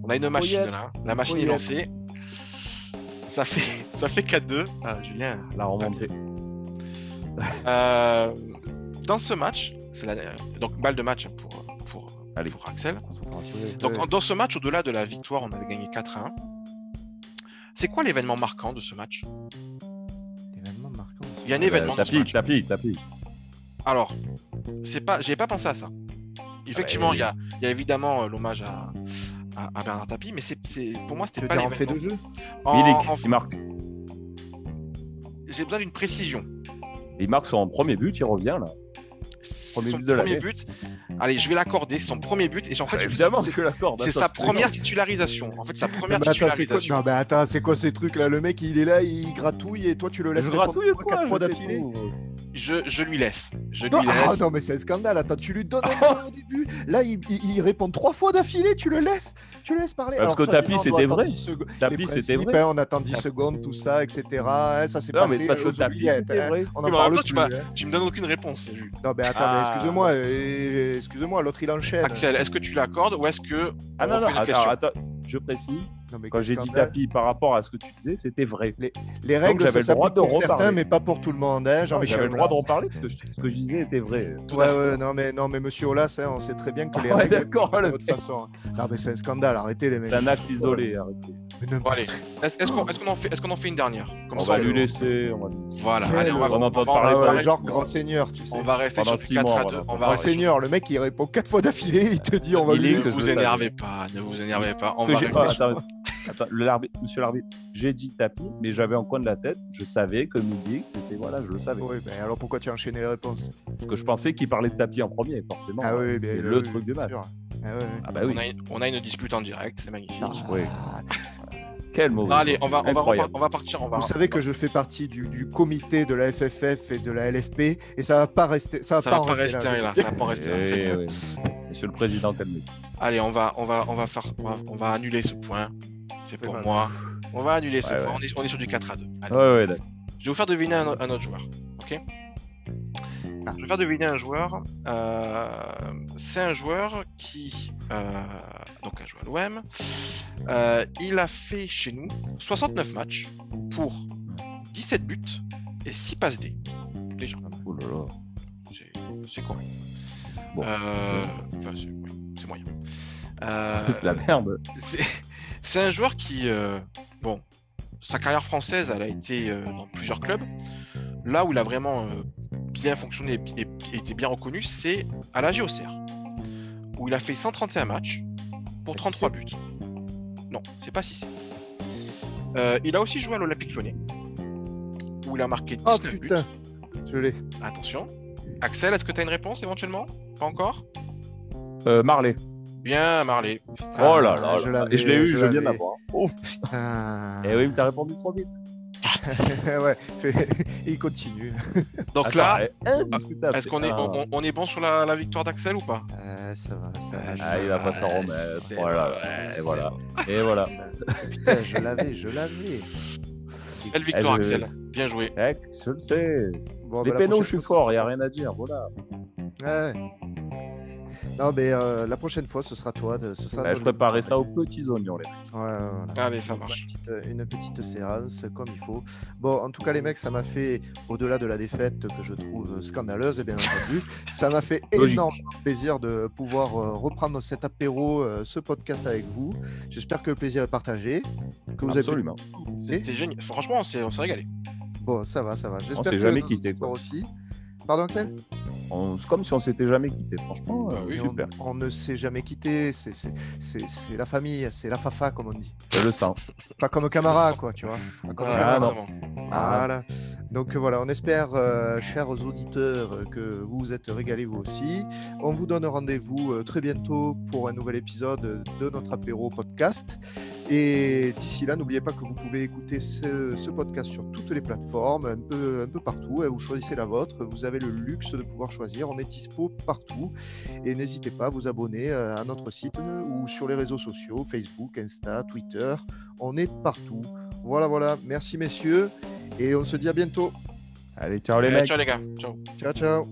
On a une machine là. La machine est lancée. Ça fait, ça fait 4-2. Ah, Julien. La remontée. Euh, dans ce match, c'est la, donc balle de match pour, Allez. pour Axel. Donc en- dans ce match, au-delà de la victoire, on avait gagné 4 1. C'est quoi l'événement marquant de ce match? Événement marquant. Il y a un événement dans ce Tapis, match. tapis, tapis. Alors, c'est pas, j'avais pas pensé à ça. Effectivement, il y, a, il y a évidemment euh, l'hommage à, à, à Bernard Tapie, mais c'est, c'est- pour moi, c'était pas en fait l'événement. de jeu En- Milik, en- il marque? J'ai besoin d'une précision. Il marque son premier but, il revient là. Premier son but de premier l'année. but. Allez, je vais l'accorder. C'est son premier but. Et en fait, Ah, évidemment, c'est, je l'accorde. c'est attends. sa première titularisation. En fait, sa première Non, mais attends, c'est quoi... titularisation. non, mais attends, c'est quoi ces trucs là Le mec il est là, il gratouille et toi tu le laisses Je répondre gratouille trois, quoi quatre fois je sais d'affilée. Je, je lui laisse. Je lui Non, ah, laisse. non, mais c'est un scandale. Attends, tu lui donnes un point au début. Là, il, il- il répond trois fois d'affilée. Tu le laisses. Tu le laisses parler. Parce Alors, que soit Tapi, disant, on c'était vrai. 10 secondes. Tapi, Les c'était vrai. hein, on attend 10 secondes, tout ça, etc. hein, ça s'est Non, passé mais parce que tapis, hein. vrai. On en mais parle tu hein. Tu me donnes aucune réponse. Non, mais attends, Ah. mais excuse-moi. euh, Excuse-moi, l'autre il enchaîne. Axel, est-ce que tu l'accordes ou est-ce que Ah on non, non, attends, je précise. Non, mais Quand j'ai dit tapis par rapport à ce que tu disais, c'était vrai. Les règles, j'avais ça le droit s'applique de pour certains, reparler. mais pas pour tout le monde. Hein, J'avais le droit de reparler parce que je- ce que je disais était vrai. Ouais, non, mais, non, mais monsieur Olas, hein, on sait très bien que les Ouais, règles d'accord, de mec. façon. Non, mais c'est un scandale, arrêtez les mecs. C'est un acte isolé, arrêtez. Bon. Est-ce qu'on est-ce qu'on en, fait- est-ce qu'on en fait une dernière? Comme On ça, va lui laisser. On va... Voilà, allez, on va, on va- parler on Ah pareil. genre grand seigneur, tu sais. on va rester Pendant sur du six 4 mois, à on va 2. en On va Grand sur- seigneur, le mec il répond quatre fois d'affilée, il te dit on va lui est Ne laisser. vous énervez pas, ne vous énervez pas. On va rester ah, sur- attends, le monsieur l'arbitre, j'ai dit tapis, mais j'avais en coin de la tête, je savais que Milik, c'était voilà, je le savais. Oui, mais alors pourquoi tu as enchaîné les réponses? Parce que je pensais qu'il parlait de tapis en premier, forcément. Ah oui, bien le oui, truc du match. Ah. Ah bah oui. on, a une, on a une dispute en direct, c'est magnifique. Ah, Oui. Quel mauvais. Allez, on va, on, va Incroyable. repar- on va partir. On va... Vous savez que je fais partie du, du comité de la FFF et de la LFP et ça va pas rester, ça va Ça pas va pas rester rester là. là. Ça va pas rester là. Eh. Monsieur le président, calmez Allez, on va, on va, on va faire, on va, on va annuler ce point. C'est pour moi. On va annuler ce Ouais, point. ouais. On, est, on est sur du 4 à 2. Allez. Ouais, ouais, d'accord. Je vais vous faire deviner un, un autre joueur. Ok? Ah. Je vais vous faire deviner un joueur. euh, c'est un joueur qui euh, donc a joué à l'OM. Euh, il a fait chez nous 69 matchs pour 17 buts et 6 passes D. Déjà, Oh là là. c'est c'est correct. Bon. Euh, enfin, c'est oui, c'est moyen. Euh, C'est de la merde. c'est- c'est un joueur qui, euh, bon, sa carrière française, elle a été euh, dans plusieurs clubs. Là où il a vraiment euh, bien fonctionné et, et- et été bien reconnu, c'est à la JOCR, où il a fait 131 matchs pour Ah, 33 Cissé buts. Non, c'est pas si Euh, il a aussi joué à l'Olympique Lyonnais, où il a marqué 19 Oh buts. putain, je l'ai. Attention. Axel, est-ce que tu as une réponse éventuellement? Pas encore? Euh, Marley. Bien, Marley. Oh là là, je là. l'avais, et je l'ai eu, je je viens d'avoir. Oh, Putain. eh oui, mais t'as répondu trop vite. ouais, fait- il continue. Donc Ah, là, est-ce qu'on est, Ah. on, on est bon sur la, la victoire d'Axel ou pas? Euh, ça va, ça va. je- Ah, il va pas s'en remettre. Voilà. Et voilà. Et voilà. Putain, je l'avais, je l'avais. Belle victoire, Eh, je- Axel. Bien joué. Je le sais. Bon, Les bah, la pénaux, je suis fois, fort, il n'y a rien à dire. Voilà. Ouais. Non, mais euh, la prochaine fois, ce sera toi. De, ce sera Bah, toi je préparais ça aux petits oignons, les mecs. Ouais, ouais, voilà. Allez, ça Une marche. petite, une petite séance comme il faut. Bon, en tout cas, les mecs, ça m'a fait, au-delà de la défaite que je trouve scandaleuse, et bien entendu, ça m'a fait énormément plaisir de pouvoir euh, reprendre cet apéro, euh, ce podcast avec vous. J'espère que le plaisir est partagé. Que vous Absolument. avez. C'est génial. Franchement, on s'est régalé. Bon, ça va, ça va. J'espère s'est que jamais quitté, quoi. aussi. Pardon, Axel? C'est comme si on s'était jamais quitté. Franchement, Bah euh, oui. on, super. on ne s'est jamais quitté. C'est- la famille, c'est la fafa, comme on dit. Je le sens. Pas comme camarade, quoi, tu vois. Pas comme Ah. Voilà. Donc euh, voilà, on espère, euh, chers auditeurs, que vous vous êtes régalés vous aussi. On vous donne rendez-vous euh, très bientôt pour un nouvel épisode de notre apéro podcast. Et d'ici là, n'oubliez pas que vous pouvez écouter ce, ce podcast sur toutes les plateformes, un peu, un peu partout. et Vous choisissez la vôtre. Vous avez le luxe de pouvoir choisir. On est dispo partout. Et n'hésitez pas à vous abonner euh, à notre site euh, ou sur les réseaux sociaux, Facebook, Insta, Twitter. On est partout. Voilà, voilà. Merci messieurs. Et on se dit à bientôt. Allez, ciao les mecs. Ciao les gars. Ciao. Ciao, ciao.